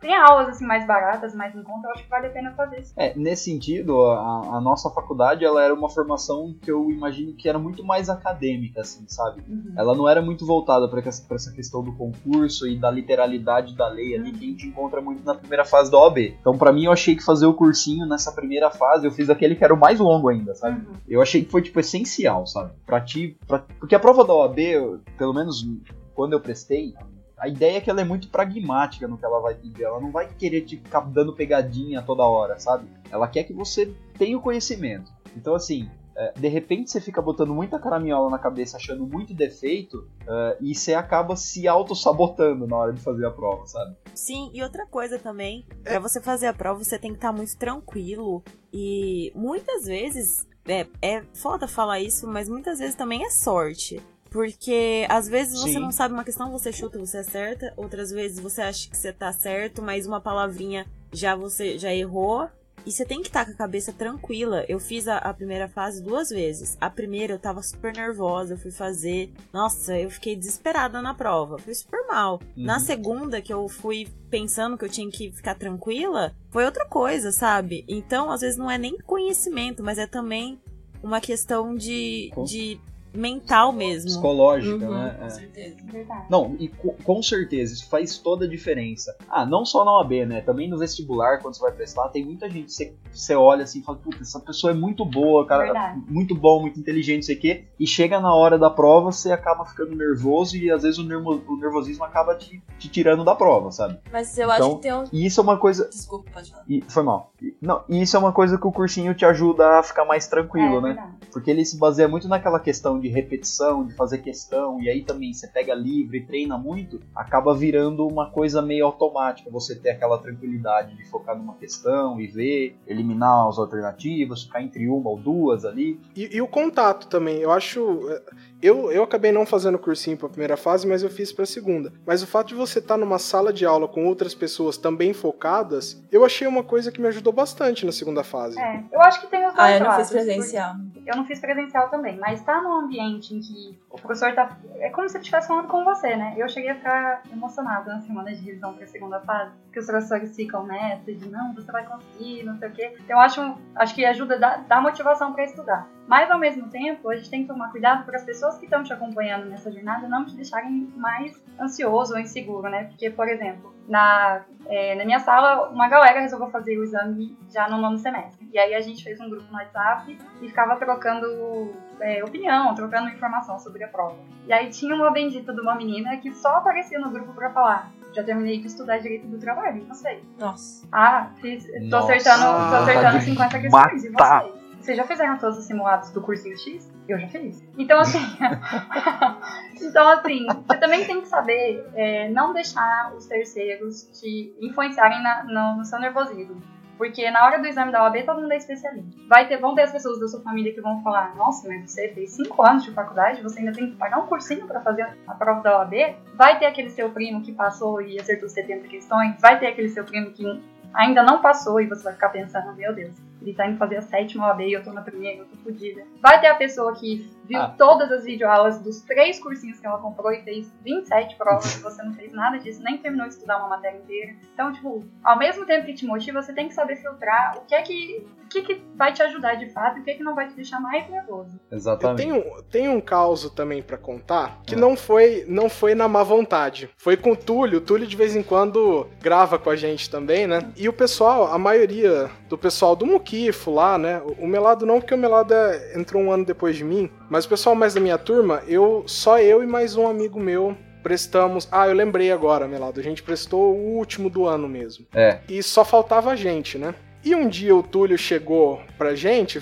Tem aulas assim mais baratas, mais em conta, eu acho que vale a pena fazer isso. É, nesse sentido, a, a nossa faculdade ela era uma formação que eu imagino que era muito mais acadêmica, assim, sabe? Uhum. Ela não era muito voltada para essa questão do concurso e da literalidade da lei ali que a gente encontra muito na primeira fase da OAB. Então, pra mim, eu achei que fazer o cursinho nessa primeira fase, eu fiz aquele que era o mais longo ainda, sabe? Uhum. Eu achei que foi, tipo, essencial, sabe? Pra ti. Pra... Porque a prova da OAB, eu- pelo menos quando eu prestei, a ideia é que ela é muito pragmática no que ela vai pedir. Ela não vai querer te ficar dando pegadinha toda hora, sabe? Ela quer que você tenha o conhecimento. Então, assim. é, De repente você fica botando muita caraminhola na cabeça, achando muito defeito, é, e você acaba se auto-sabotando na hora de fazer a prova, sabe? Sim, e outra coisa também, pra você fazer a prova, você tem que estar muito tranquilo. E muitas vezes, é, é foda falar isso, mas muitas vezes também é sorte. Porque às vezes você Sim. não sabe uma questão, você chuta, você acerta. Outras vezes você acha que você tá certo, mas uma palavrinha já você já errou. E você tem que estar com a cabeça tranquila. Eu fiz a, a primeira fase duas vezes. A primeira eu tava super nervosa, eu fui fazer. Nossa, eu fiquei desesperada na prova. Fui super mal. Na Uhum. segunda, que eu fui pensando que eu tinha que ficar tranquila, foi outra coisa, sabe? Então, às vezes não é nem conhecimento, mas é também uma questão de, de mental mesmo. Psicológica, Uhum, né? com É. certeza. Verdade. Não, e co- com certeza, isso faz toda a diferença. Ah, não só na OAB, né? Também no vestibular, quando você vai prestar, tem muita gente, você, você olha assim e fala, puta, essa pessoa é muito boa, cara, Verdade. muito bom, muito inteligente, não sei o quê. E chega na hora da prova, você acaba ficando nervoso e às vezes o, nervo- o nervosismo acaba te, te tirando da prova, sabe? Mas eu acho Então- que tem um. E isso é uma coisa. Desculpa, pode falar. E, foi mal. E- não, e isso é uma coisa que o cursinho te ajuda a ficar mais tranquilo, é, né? verdade. Porque ele se baseia muito naquela questão de repetição, de fazer questão, e aí também você pega livre e treina muito, acaba virando uma coisa meio automática. Você ter aquela tranquilidade de focar numa questão e ver, eliminar as alternativas, ficar entre uma ou duas ali. E, e o contato também, eu acho. é, Eu, eu acabei não fazendo cursinho pra primeira fase, mas eu fiz pra segunda. Mas o fato de você estar numa sala de aula com outras pessoas também focadas, eu achei uma coisa que me ajudou bastante na segunda fase. É, eu acho que tem os dois Ah, eu não fiz presencial. Eu não fiz presencial também, mas estar num ambiente em que o professor tá. É como se ele estivesse falando com você, né? Eu cheguei a ficar emocionada na semana de revisão para a segunda fase, que os professores ficam nessa de não, você vai conseguir, não sei o quê. Então acho, acho que ajuda a dar, dar motivação para estudar. Mas ao mesmo tempo, a gente tem que tomar cuidado para as pessoas que estão te acompanhando nessa jornada não te deixarem mais ansioso ou inseguro, né? Porque, por exemplo, na, é, na minha sala, uma galera resolveu fazer o exame já no nono semestre. E aí a gente fez um grupo no WhatsApp e ficava trocando é, opinião, trocando informação sobre a prova. E aí tinha uma bendita de uma menina que só aparecia no grupo para falar. Já terminei de estudar direito do trabalho, e você? Nossa. Ah, fiz, tô Nossa, acertando, tô acertando de 50 questões, e vocês? Vocês já fizeram todos os simulados do cursinho X? Eu já fiz. Então, assim. então, assim, você também tem que saber é, não deixar os terceiros te influenciarem na- no, no seu nervosismo. Porque na hora do exame da OAB, todo mundo é especialista. Vai ter, vão ter as pessoas da sua família que vão falar: Nossa, mas você fez 5 anos de faculdade, você ainda tem que pagar um cursinho para fazer a prova da OAB? Vai ter aquele seu primo que passou e acertou 70 questões? Vai ter aquele seu primo que ainda não passou e você vai ficar pensando: Meu Deus, ele tá indo fazer a sétima OAB e eu tô na primeira, eu tô fodida. Vai ter a pessoa que viu Ah. todas as videoaulas dos três cursinhos que ela comprou e fez 27 provas e você não fez nada disso, nem terminou de estudar uma matéria inteira. Então, tipo, ao mesmo tempo que te motiva, você tem que saber filtrar o que é que, que, que vai te ajudar de fato e o que, é que não vai te deixar mais nervoso. Eu Exatamente. tenho, tenho um caso também pra contar que Ah. não foi não foi na má vontade. Foi com o Túlio. O Túlio de vez em quando grava com a gente também, né? E o pessoal, a maioria do pessoal do Muquifo lá, né? O o Melado não, porque o Melado é- entrou um ano depois de mim. Mas o pessoal mais da minha turma, eu só eu e mais um amigo meu prestamos. Ah, eu lembrei agora, Melado. A gente prestou o último do ano mesmo. É. E só faltava a gente, né? E um dia o Túlio chegou pra gente,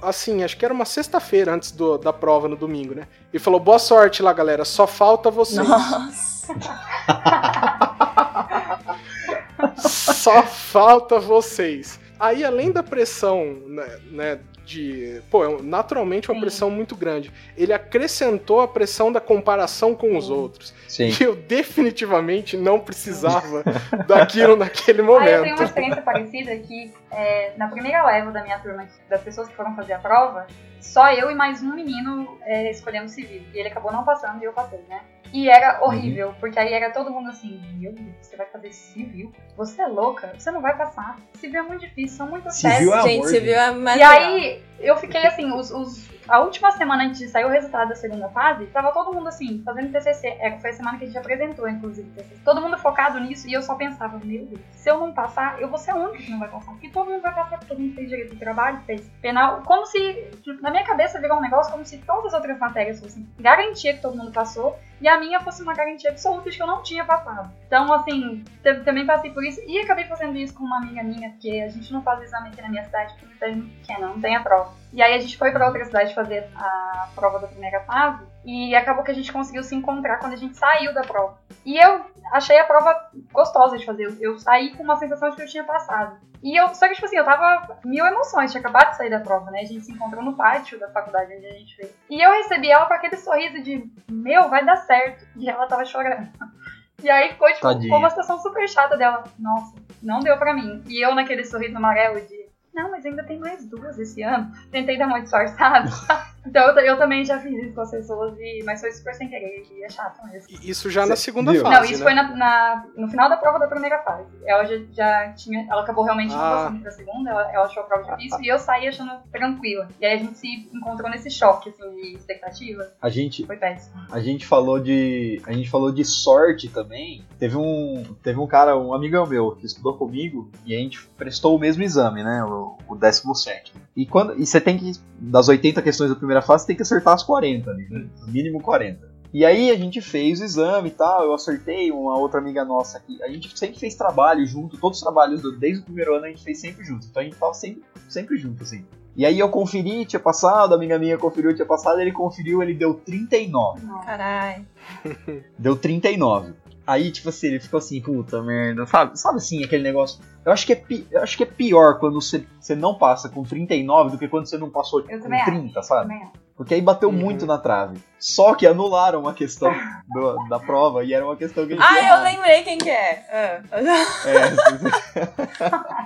assim, acho que era uma sexta-feira antes do- da prova no domingo, né? E falou: boa sorte lá, galera, só falta vocês. Nossa. Só falta vocês. Aí, além da pressão, né, né, de. Pô, é naturalmente uma Sim. pressão muito grande. Ele acrescentou a pressão da comparação com os Sim. outros. Sim. E eu definitivamente não precisava daquilo naquele Aí eu tenho momento. uma experiência parecida que é, na primeira leva da minha turma, das pessoas que foram fazer a prova, só eu e mais um menino é, escolhemos civil. E ele acabou não passando e eu passei, né? E era horrível, porque aí era todo mundo assim, meu Deus, você vai fazer civil? Você é louca? Você não vai passar. Civil é muito difícil, são muitas Civil testes. é Gente, viu a mais E aí, eu fiquei assim, os, os- a última semana antes de sair o resultado da segunda fase, tava todo mundo assim, fazendo TCC. É, foi a semana que a gente apresentou, inclusive, TCC. Todo mundo focado nisso, e eu só pensava, meu Deus, se eu não passar, eu vou ser a única que não vai passar. Porque todo mundo vai passar, porque todo mundo fez direito do trabalho, fez penal. Como se, tipo, na minha cabeça, virou um negócio como se todas as outras matérias fossem garantia que todo mundo passou, e a minha fosse uma garantia absoluta de que eu não tinha passado. Então, assim, também passei por isso, e acabei fazendo isso com uma amiga minha, porque a gente não faz exame aqui na minha cidade, porque a pequena, não tem a prova. E aí a gente foi pra outra cidade fazer a prova da primeira fase, e acabou que a gente conseguiu se encontrar quando a gente saiu da prova. E eu achei a prova gostosa de fazer, eu, saí com uma sensação de que eu tinha passado. E eu, só que, tipo assim, eu tava mil emoções, tinha acabado de sair da prova, né? A gente se encontrou no pátio da faculdade onde a gente fez. E eu recebi ela com aquele sorriso de, meu, vai dar certo. E ela tava chorando. E aí ficou, tipo, uma situação super chata dela. Nossa, não deu pra mim. E eu naquele sorriso amarelo de, não, mas ainda tem mais duas esse ano. Tentei dar uma disfarçada. então eu, eu também já fiz isso com as pessoas, e, mas foi super sem querer, e é chato mesmo. E Isso já na Cê- segunda viu? fase. Não, isso né? foi na, na- no final da prova da primeira fase. Ela já, já tinha. Ela acabou realmente não Ah. passando pra segunda, ela, ela achou a prova difícil e eu saí achando tranquila. E aí a gente se encontrou nesse choque, assim, de expectativa. A gente, Foi péssimo. a gente falou de. A gente falou de sorte também. Teve um. Teve um cara, um amigão meu, que estudou comigo e a gente prestou o mesmo exame, né? O, o 17. E quando. E você tem que. Das 80 questões da primeira fase, você tem que acertar as 40 ali, né? No mínimo 40. E aí a gente fez o exame e tal, eu acertei uma outra amiga nossa aqui. A gente sempre fez trabalho junto, todos os trabalhos do- desde o primeiro ano a gente fez sempre junto. Então a gente tava sempre, sempre junto, assim. E aí eu conferi, tinha passado, a amiga minha conferiu, tinha passado, ele conferiu, ele deu 39. Nossa. Caralho. Deu 39. Aí, tipo assim, ele ficou assim, puta merda, sabe? Sabe assim, aquele negócio. Eu acho que é, pi- eu acho que é pior quando você, você não passa com 39 do que quando você não passou Eu com também acho. 30, sabe? Porque aí bateu Uhum. muito na trave. Só que anularam uma questão do- da prova e era uma questão que a gente Ah, eu lembrei quem que é. Ah. É,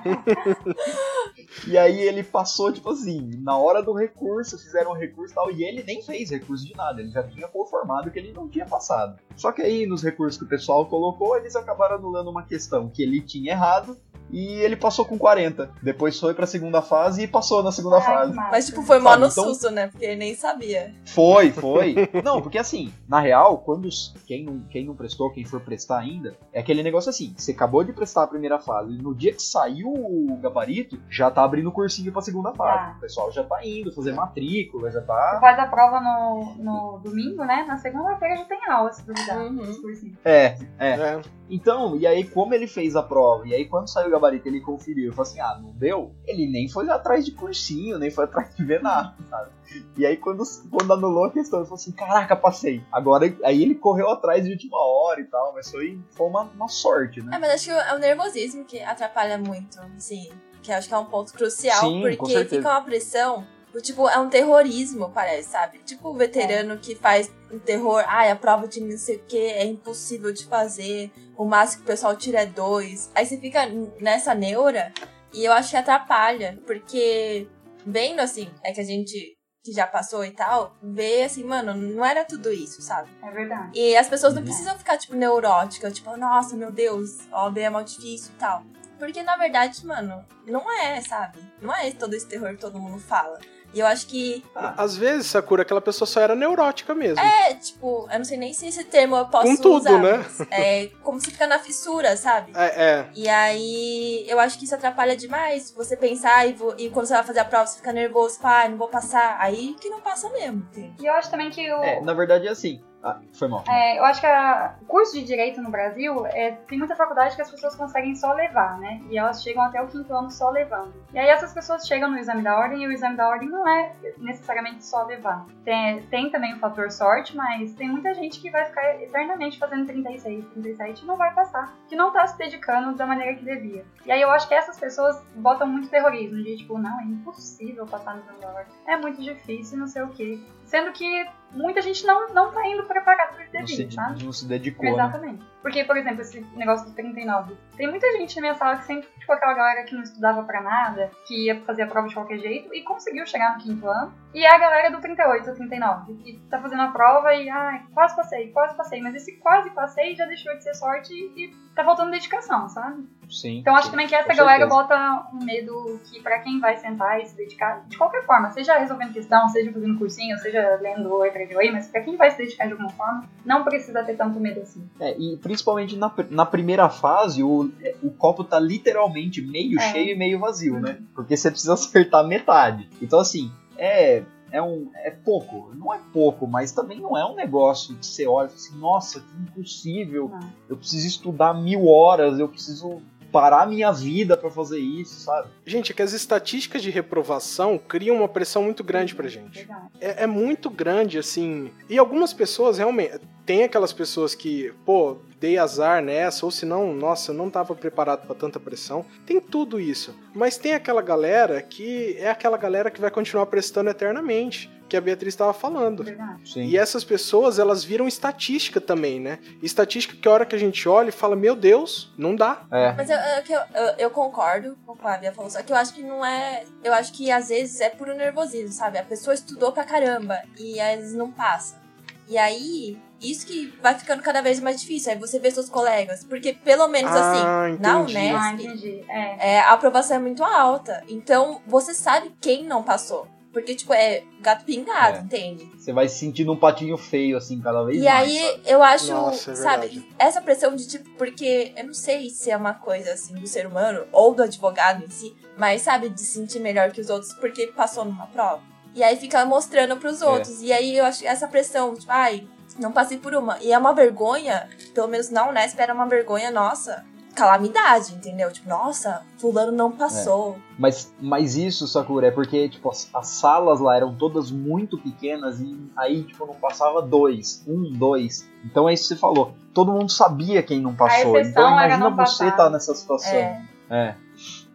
E aí ele passou, tipo assim, na hora do recurso, fizeram um recurso e tal, e ele nem fez recurso de nada, ele já tinha conformado que ele não tinha passado. Só que aí, nos recursos que o pessoal colocou, eles acabaram anulando uma questão que ele tinha errado, e ele passou com 40. Depois foi pra segunda fase e passou na segunda Ai, fase. Mas, tipo, foi mó no então- susto, né? Porque ele nem sabia. Foi, foi. Não, porque assim, na real, quando os- quem não, quem não prestou, quem for prestar ainda, é aquele negócio assim: você acabou de prestar a primeira fase, e no dia que saiu o gabarito, já tá abrindo cursinho pra segunda fase. Tá. O pessoal já tá indo fazer matrícula, já Você tá. faz a prova no, no domingo, né? Na segunda-feira já tem aula, se duvidar. Uhum. É, é. É. Então, e aí, como ele fez a prova, e aí quando saiu o gabarito, ele conferiu, falou assim: ah, não deu? Ele nem foi atrás de cursinho, nem foi atrás de ver nada, sabe? E aí, quando, quando anulou a questão, ele falou assim: caraca, passei. Agora, aí ele correu atrás de última hora e tal, mas foi, foi uma, uma sorte, né? É, mas acho que é o nervosismo que atrapalha muito, assim. Que acho que é um ponto crucial, Sim, porque fica uma pressão. Do Tipo, é um terrorismo, parece, sabe? Tipo o veterano que faz um terror. Ai, a prova de não sei o que é impossível de fazer. O máximo que o pessoal tira é dois. Aí você fica nessa neura e eu acho que atrapalha. Porque vendo assim, é que a gente que já passou e tal, vê assim, mano, não era tudo isso, sabe? É verdade. E as pessoas não Uhum. precisam ficar, tipo, neuróticas, tipo, nossa, meu Deus, OAB é mal difícil e tal. Porque, na verdade, mano, não é, sabe? Não é todo esse terror que todo mundo fala. E eu acho que Às vezes, Sakura, aquela pessoa só era neurótica mesmo. é, tipo, eu não sei nem se esse termo eu posso Com tudo, usar. né? É como se fica na fissura, sabe? É, é. E aí, eu acho que isso atrapalha demais. Você pensar e, e quando você vai fazer a prova, você fica nervoso, pai, não vou passar. Aí que não passa mesmo, entende? E eu acho também que o. É, na verdade é assim. Ah, foi mal. É, eu acho que o curso de direito no Brasil é, tem muita faculdade que as pessoas conseguem só levar, né? E elas chegam até o quinto ano só levando. E aí essas pessoas chegam no exame da ordem e o exame da ordem não é necessariamente só levar. Tem, tem também o fator sorte, mas tem muita gente que vai ficar eternamente fazendo 36, 37 e não vai passar. Que não tá se dedicando da maneira que devia. E aí eu acho que essas pessoas botam muito terrorismo, de tipo, não, é impossível passar no exame da ordem. É muito difícil, não sei o quê. Sendo que muita gente não, não tá indo preparado pro Não se, devido, sabe? não se dedicou, né? Porque, por exemplo, esse negócio do 39. Tem muita gente na minha sala que sempre, tipo, aquela galera que não estudava pra nada, que ia fazer a prova de qualquer jeito e conseguiu chegar no quinto ano. E é a galera do 38 ou 39, que tá fazendo a prova e, ai, quase passei, quase passei. Mas esse quase passei já deixou de ser sorte e, tá faltando dedicação, sabe? Sim. Então acho sim, também que essa galera certeza. bota um medo que pra quem vai sentar e se dedicar, de qualquer forma, seja resolvendo questão, seja fazendo cursinho, seja lendo letra de lei, mas pra quem vai se dedicar de alguma forma, não precisa ter tanto medo assim. É, e principalmente na, na primeira fase, o, o copo tá literalmente meio É. cheio e meio vazio, né? Porque você precisa acertar metade. Então, assim, é, é, um, é pouco. Não é pouco, mas também não é um negócio que você olha e fala assim, nossa, que impossível. Não. Eu preciso estudar mil horas, eu preciso parar minha vida pra fazer isso, sabe? Gente, é que as estatísticas de reprovação criam uma pressão muito grande pra gente. É, é muito grande, assim. E algumas pessoas realmente. Tem aquelas pessoas que, pô, dei azar nessa, ou senão, nossa, eu não tava preparado pra tanta pressão. Tem tudo isso. Mas tem aquela galera que é aquela galera que vai continuar prestando eternamente. Que a Beatriz estava falando. Verdade. Sim. E essas pessoas, elas viram estatística também, né? Estatística que a hora que a gente olha e fala, meu Deus, não dá. É. Mas eu, eu, que eu, eu- eu concordo com o que a Bia falou, só que eu acho que não é. Eu acho que às vezes é puro nervosismo, sabe? A pessoa estudou pra caramba e às vezes não passa. E aí, isso que vai ficando cada vez mais difícil. Aí você vê seus colegas. Porque pelo menos Ah, assim, na entendi. Ah, Unesp, entendi. É. é, a aprovação é muito alta. Então, você sabe quem não passou. Porque, tipo, é gato pingado, É. entende? Você vai se sentindo um patinho feio, assim, cada vez E mais. aí, sabe? eu acho, Nossa, é sabe, essa pressão de tipo, porque eu não sei se é uma coisa assim do ser humano ou do advogado em si, mas sabe, de se sentir melhor que os outros porque passou numa prova. E aí fica mostrando pros outros. E aí eu acho que essa pressão, tipo, ai, não passei por uma. E é uma vergonha, pelo menos na Unesp era uma vergonha, nossa, calamidade, entendeu? Tipo, nossa, fulano não passou. Mas, mas isso, Sakura, é porque, tipo, as, as salas lá eram todas muito pequenas e aí, tipo, não passava dois, um, dois. Então é isso que você falou. Todo mundo sabia quem não passou. Então imagina não você passar. tá nessa situação. É. É.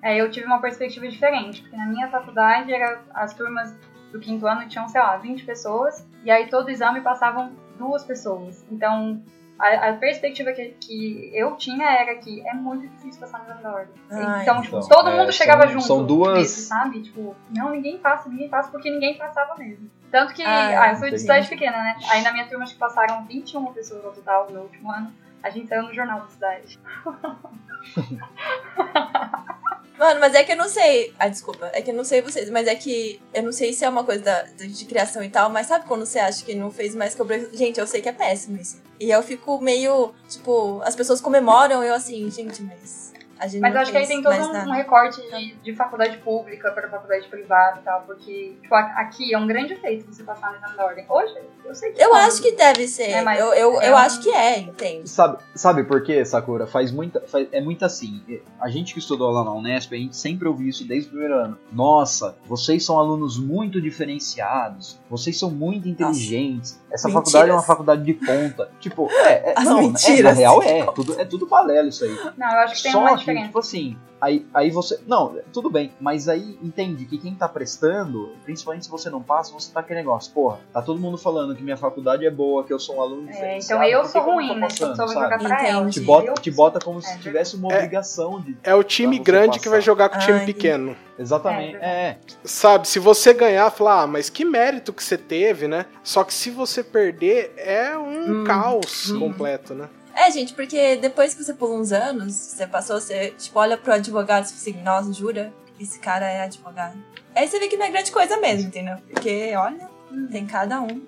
É, eu tive uma perspectiva diferente, porque na minha faculdade era, as turmas do quinto ano tinham, sei lá, 20 pessoas, e aí todo exame passavam duas pessoas. Então, a, a perspectiva que, que eu tinha era que é muito difícil passar no exame da ordem. Ai, então, tipo, então, todo é, mundo chegava são- junto. são duas- nisso, sabe? Tipo, não, ninguém passa, ninguém passa, porque ninguém passava mesmo. Tanto que, Ai, ah, eu sou de cidade pequena, né? Aí na minha turma acho que passaram 21 pessoas no total no último ano. A gente saiu no jornal da cidade. Mano, mas é que eu não sei. Ah, desculpa. É que eu não sei vocês, mas é que eu não sei se é uma coisa da, de, criação e tal, mas sabe quando você acha que não fez mais que eu. Gente, eu sei que é péssimo isso. E eu fico meio. Tipo, as pessoas comemoram, eu assim, gente, mas. A gente Mas acho que aí tem todo um, um recorte de, de faculdade pública para faculdade privada e tal, porque tipo, a- aqui é um grande feito você passar no exame da ordem. Hoje, eu sei que Eu acho que deve ser. É, mas eu eu, é eu um- acho que é, entende? Sabe, sabe por quê, Sakura? Faz muita. faz- é muito assim. A gente que estudou lá na Unesp, a gente sempre ouviu isso desde o primeiro ano. Nossa, vocês são alunos muito diferenciados, vocês são muito inteligentes. Essa Mentiras. faculdade é uma faculdade de ponta. Tipo, é, é As não, é, na real é. Tudo, é tudo paralelo isso aí. Não, eu acho que tem Só uma que, diferença. tipo assim, aí, aí você. Não, tudo bem, mas aí entende que quem tá prestando, principalmente se você não passa, você tá aquele negócio, porra, tá todo mundo falando que minha faculdade é boa, que eu sou um aluno É, então eu que sou que eu ruim, tô né? passando, Só vou sabe? jogar pra ela. Te bota, Eu- te bota como É, se tivesse uma É. obrigação de. É o time grande que passar. vai jogar com o time Ai. pequeno. Exatamente. É, É, Sabe, se você ganhar, falar, ah, mas que mérito que você teve, né? Só que se você perder, é um Hum, caos sim. completo, né? É, gente, porque depois que você pula uns anos, você passou, você, tipo, olha pro advogado e fala assim, nossa, jura? Esse cara é advogado. Aí você vê que não é grande coisa mesmo, entendeu? Porque, olha, tem cada um.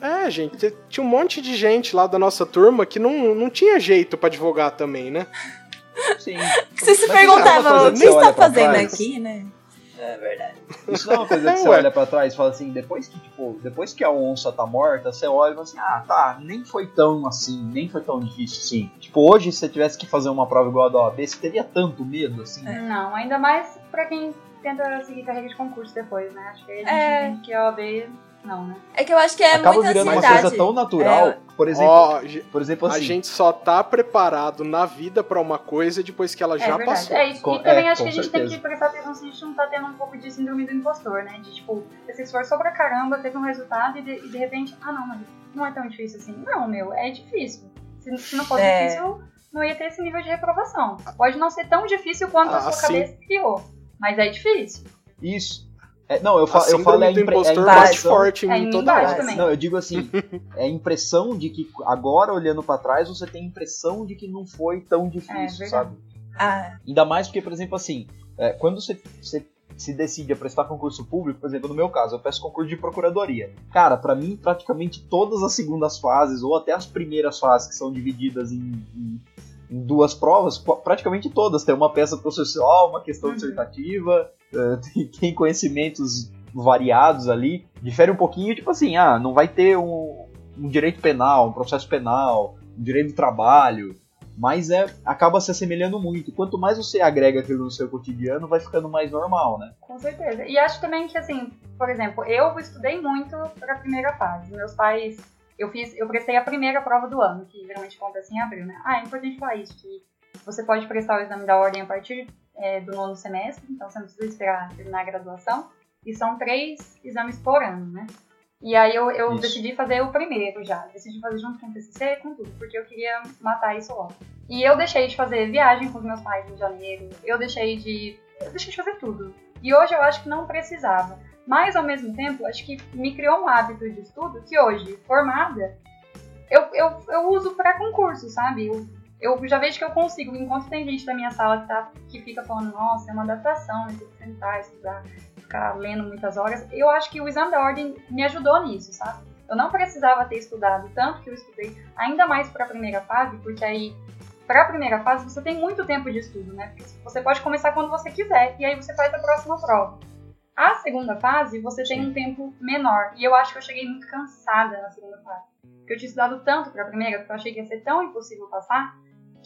É, gente, te- tinha um monte de gente lá da nossa turma que não, não tinha jeito pra advogar também, né? sim. Você se Mas perguntava, o que tá pra fazendo aqui, né? É verdade. Isso não é uma coisa que você olha pra trás e fala assim, depois que, tipo, depois que a onça tá morta, você olha e fala assim, ah, tá, nem foi tão assim, nem foi tão difícil assim. Tipo, hoje, se você tivesse que fazer uma prova igual a da OAB, você teria tanto medo, assim? É. Não, ainda mais pra quem tenta seguir carreira de concurso depois, né? Acho que a gente É. entende que a OAB não, né? É que eu acho que é Acaba muita virando uma ansiedade. coisa tão natural, É. por exemplo, ge- por exemplo a assim, gente só tá preparado na vida pra uma coisa depois que ela É já verdade. passou. É isso. Com- e também é, acho com que a gente tem certeza. que prestar atenção se a gente não tá tendo um pouco de síndrome do impostor, né? De tipo, você se esforçou pra caramba, teve um resultado e de, e de repente, ah não, mas não é tão difícil assim. Não, meu, é difícil. Se, se não fosse É. difícil, não ia ter esse nível de reprovação. Pode não ser tão difícil quanto a Ah, sua sim. cabeça criou, mas é difícil. isso. É, não, eu, fa eu síndrome falo é impre é impressão- forte em É, em toda. Não, eu digo assim, é a impressão de que agora, olhando pra trás, você tem a impressão de que não foi tão difícil, É, sabe? Ah, Ainda mais porque, por exemplo, assim, é, quando você, você se decide a prestar concurso público, por exemplo, no meu caso, eu peço concurso de procuradoria. Cara, pra mim, praticamente todas as segundas fases, ou até as primeiras fases, que são divididas em, em- em duas provas, praticamente todas. Tem uma peça processual, uma questão Uhum. dissertativa, tem, tem conhecimentos variados ali. Difere um pouquinho, tipo assim, ah, não vai ter um, um direito penal, um processo penal, um direito do trabalho, mas é acaba se assemelhando muito. Quanto mais você agrega aquilo no seu cotidiano, vai ficando mais normal, né? Com certeza. E acho também que, assim, por exemplo, eu estudei muito para a primeira fase. Meus pais, eu fiz, eu prestei a primeira prova do ano, que geralmente acontece em abril, né? Ah, é importante falar isso, que você pode prestar o exame da ordem a partir é, do nono semestre, então você não precisa esperar terminar a graduação. E são três exames por ano, né? E aí eu, eu Isso. decidi fazer o primeiro já. Decidi fazer junto com o TCC, com tudo, porque eu queria matar isso logo. E eu deixei de fazer viagem com os meus pais em janeiro. Eu deixei de. Eu deixei de fazer tudo. E hoje eu acho que não precisava. Mas ao mesmo tempo, acho que me criou um hábito de estudo que hoje, formada, eu, eu, eu uso para concurso, sabe? Eu, eu já vejo que eu consigo. Enquanto tem gente da minha sala que, tá, que fica falando, nossa, é uma adaptação, né? Tem que sentar, estudar, ficar lendo muitas horas. Eu acho que o exame da ordem me ajudou nisso, sabe? Eu não precisava ter estudado tanto que eu estudei, ainda mais para a primeira fase, porque aí para a primeira fase você tem muito tempo de estudo, né? Você pode começar quando você quiser e aí você faz a próxima prova. A segunda fase você tem um tempo menor e eu acho que eu cheguei muito cansada na segunda fase, porque eu tinha estudado tanto para a primeira que eu achei que ia ser tão impossível passar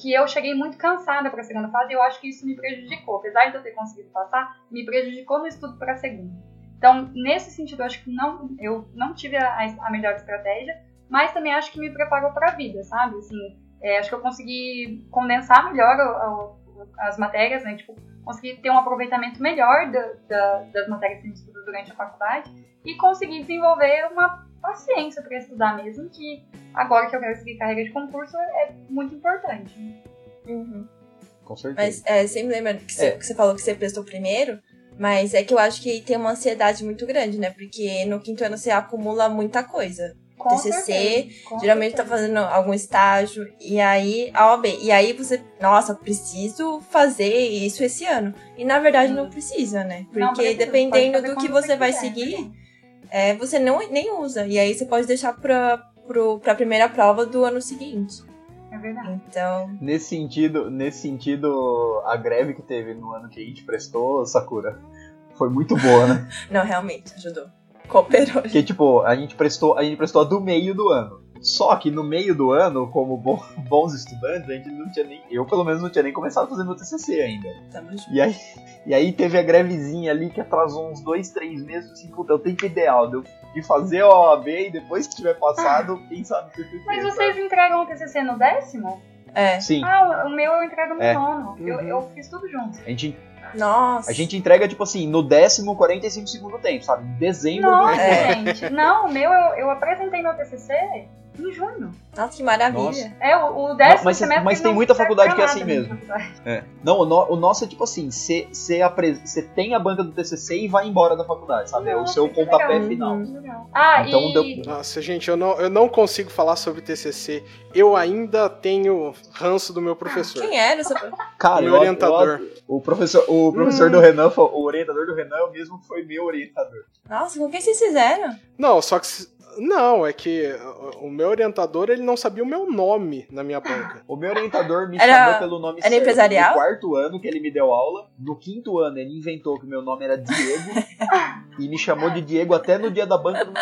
que eu cheguei muito cansada para a segunda fase e eu acho que isso me prejudicou, apesar de eu ter conseguido passar, me prejudicou no estudo para a segunda. Então, nesse sentido, eu acho que não, eu não tive a, a melhor estratégia, mas também acho que me preparou para a vida, sabe? Assim, é, acho que eu consegui condensar melhor o- o- as matérias, né? Tipo, consegui ter um aproveitamento melhor da- da- das matérias que a gente estuda durante a faculdade e consegui desenvolver uma paciência pra estudar mesmo, que agora que eu quero seguir carreira de concurso é muito importante. Uhum. Com certeza. Mas é, você me lembra que você, É. que você falou que você prestou primeiro, mas é que eu acho que tem uma ansiedade muito grande, né? Porque no quinto ano você acumula muita coisa. Com TCC, certeza, com Geralmente tá certeza. fazendo algum estágio, e aí a OAB. E aí você, nossa, preciso fazer isso esse ano. E na verdade não precisa, né? Porque Não dependendo do que quando você você vai quiser. seguir, é, você não, nem usa. E aí você pode deixar pra, pro, pra primeira prova do ano seguinte. É verdade. Então, Nesse sentido, nesse sentido, a greve que teve no ano que a gente prestou, Sakura, foi muito boa, né? não, realmente, ajudou. Cooperou. Porque, tipo, a gente prestou, a gente prestou a do meio do ano. Só que no meio do ano, como bo- bons estudantes, a gente não tinha nem. Eu, pelo menos, não tinha nem começado a fazer meu TCC ainda. Tamo junto. E aí, e aí teve a grevezinha ali que atrasou uns dois, três meses. Assim, puta, é o tempo ideal de, eu- de fazer a OAB e depois que tiver passado, quem sabe o TCC. Mas sabe? vocês entregam o TCC no décimo? É. Sim, Ah, o meu eu entrego no É. nono. Eu, Uhum. eu fiz tudo junto. a gente, Nossa. a gente entrega, tipo assim, no décimo 45 segundo tempo, sabe? Em dezembro Nossa, do É. gente. Não, o meu eu, eu apresentei meu TCC em junho. Nossa, que maravilha. Nossa. É, o, o décimo Mas- semestre mas tem muita serve faculdade que é assim mesmo. faculdade. É. Não, o, no- o nosso é tipo assim, você tem a banca do TCC e vai embora da faculdade, sabe? é o Nossa, seu pontapé legal. final. Legal. Ah, Então e... deu- Nossa, gente, eu não, eu não consigo falar sobre TCC. Eu ainda tenho ranço do meu professor. Quem era o seu... Cara, meu eu- orientador. eu- o professor, o professor Hum. do Renan, foi- o orientador do Renan mesmo foi meu orientador. Nossa, com quem vocês fizeram? Não, só que. Não, é que o o meu orientador ele não sabia o meu nome na minha banca. O meu orientador me Era- chamou pelo nome era certo. empresarial? No quarto ano que ele me deu aula, no quinto ano ele inventou que o meu nome era Diego e me chamou de Diego até no dia da banca do.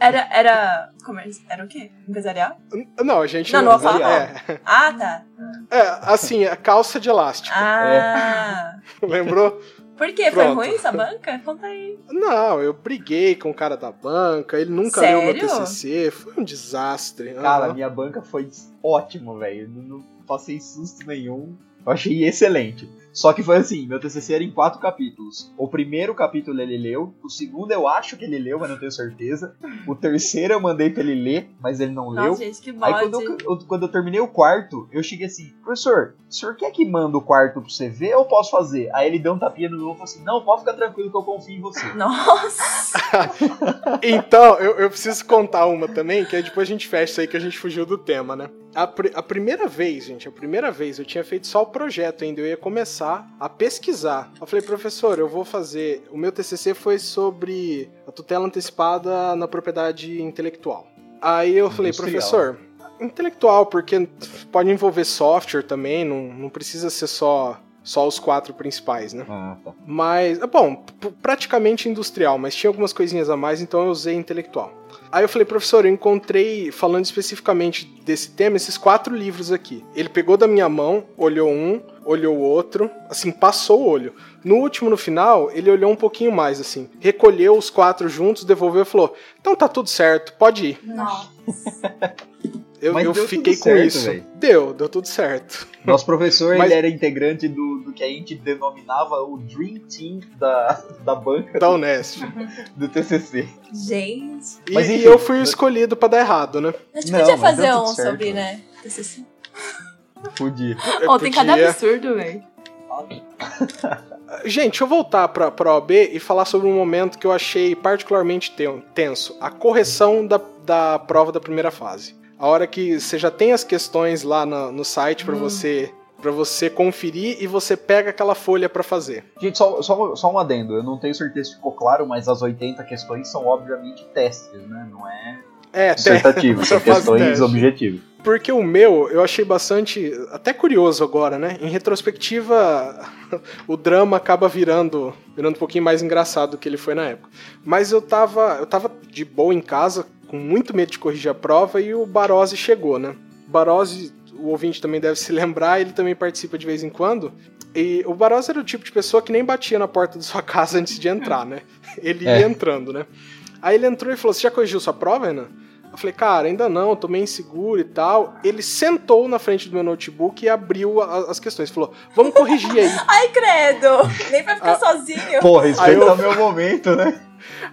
Era, era, comerci... era o quê? Empresarial? N- Não, a gente Não, não falar. É, Ah, tá. é, assim, a calça de elástico. Ah. Lembrou? Por quê? Foi Pronto. ruim essa banca? Conta aí. Não, eu briguei com o cara da banca, ele nunca leu meu Sério? TCC, foi um desastre. Cara, Aham. minha banca foi ótimo, velho. Não, não passei susto nenhum. Eu achei excelente. Só que foi assim, meu TCC era em quatro capítulos. O primeiro capítulo ele leu, o segundo eu acho que ele leu, mas não tenho certeza. O terceiro eu mandei pra ele ler, mas ele não leu. Nossa, gente, que Aí bode. quando eu, eu- quando eu terminei o quarto, eu cheguei assim, professor, o senhor quer que manda o quarto pra você ver ou eu posso fazer? Aí ele deu um tapinha no meu e falou assim, não, pode ficar tranquilo que eu confio em você. Nossa. Então, eu, eu preciso contar uma também, que aí depois a gente fecha isso aí que a gente fugiu do tema, né? A, pri- a primeira vez, gente, a primeira vez eu tinha feito só o projeto ainda, eu ia começar a pesquisar. Eu falei, professor, eu vou fazer. O meu TCC foi sobre a tutela antecipada na propriedade intelectual. Aí eu falei, Industrial. professor, intelectual, porque pode envolver software também, não, não precisa ser só, só os quatro principais, né? Ah, tá. Mas, bom, p- praticamente industrial, mas tinha algumas coisinhas a mais, então eu usei intelectual. Aí eu falei, professor, eu encontrei, falando especificamente desse tema, esses quatro livros aqui. Ele pegou da minha mão, olhou um, olhou o outro, assim, passou o olho. No último, no final, ele olhou um pouquinho mais, assim, recolheu os quatro juntos, devolveu e falou: Então tá tudo certo, pode ir. Nossa. Eu, eu fiquei com certo, isso. véi. Deu, deu tudo certo. Nosso professor, Mas- ele era integrante do, do que a gente denominava o Dream Team da, da banca Da Honest. do TCC. Gente. E, Mas e enfim, eu fui o mas- escolhido pra dar errado, né? A gente Não, podia fazer um certo, sobre, né? né? TCC. Podia. Eu Oh, tem cada absurdo, velho. Gente, deixa eu voltar pra, pra OAB e falar sobre um momento que eu achei particularmente ten- tenso. A correção da, da prova da primeira fase. A hora que você já tem as questões lá no, no site pra você para você conferir e você pega aquela folha pra fazer. Gente, só, só, só um adendo. Eu não tenho certeza se ficou claro, mas as 80 questões são obviamente testes, né? Não é É, até, dissertativas, são questões objetivas. Porque o meu eu achei bastante até curioso agora, né? Em retrospectiva, o drama acaba virando virando um pouquinho mais engraçado do que ele foi na época. Mas eu tava eu tava de boa em casa, com muito medo de corrigir a prova e o Barose chegou, né? O Barose, o ouvinte também deve se lembrar, ele também participa de vez em quando. E o Barose era o tipo de pessoa que nem batia na porta da sua casa antes de entrar, né? Ele É. ia entrando, né? Aí ele entrou e falou: Você já corrigiu sua prova, Renan? Eu falei, cara, ainda não, tô meio inseguro e tal. Ele sentou na frente do meu notebook e abriu a- as questões. Falou, vamos corrigir aí. Ai, credo! Nem pra ficar Ah. sozinho. Porra, aí eu- tá meu momento, né?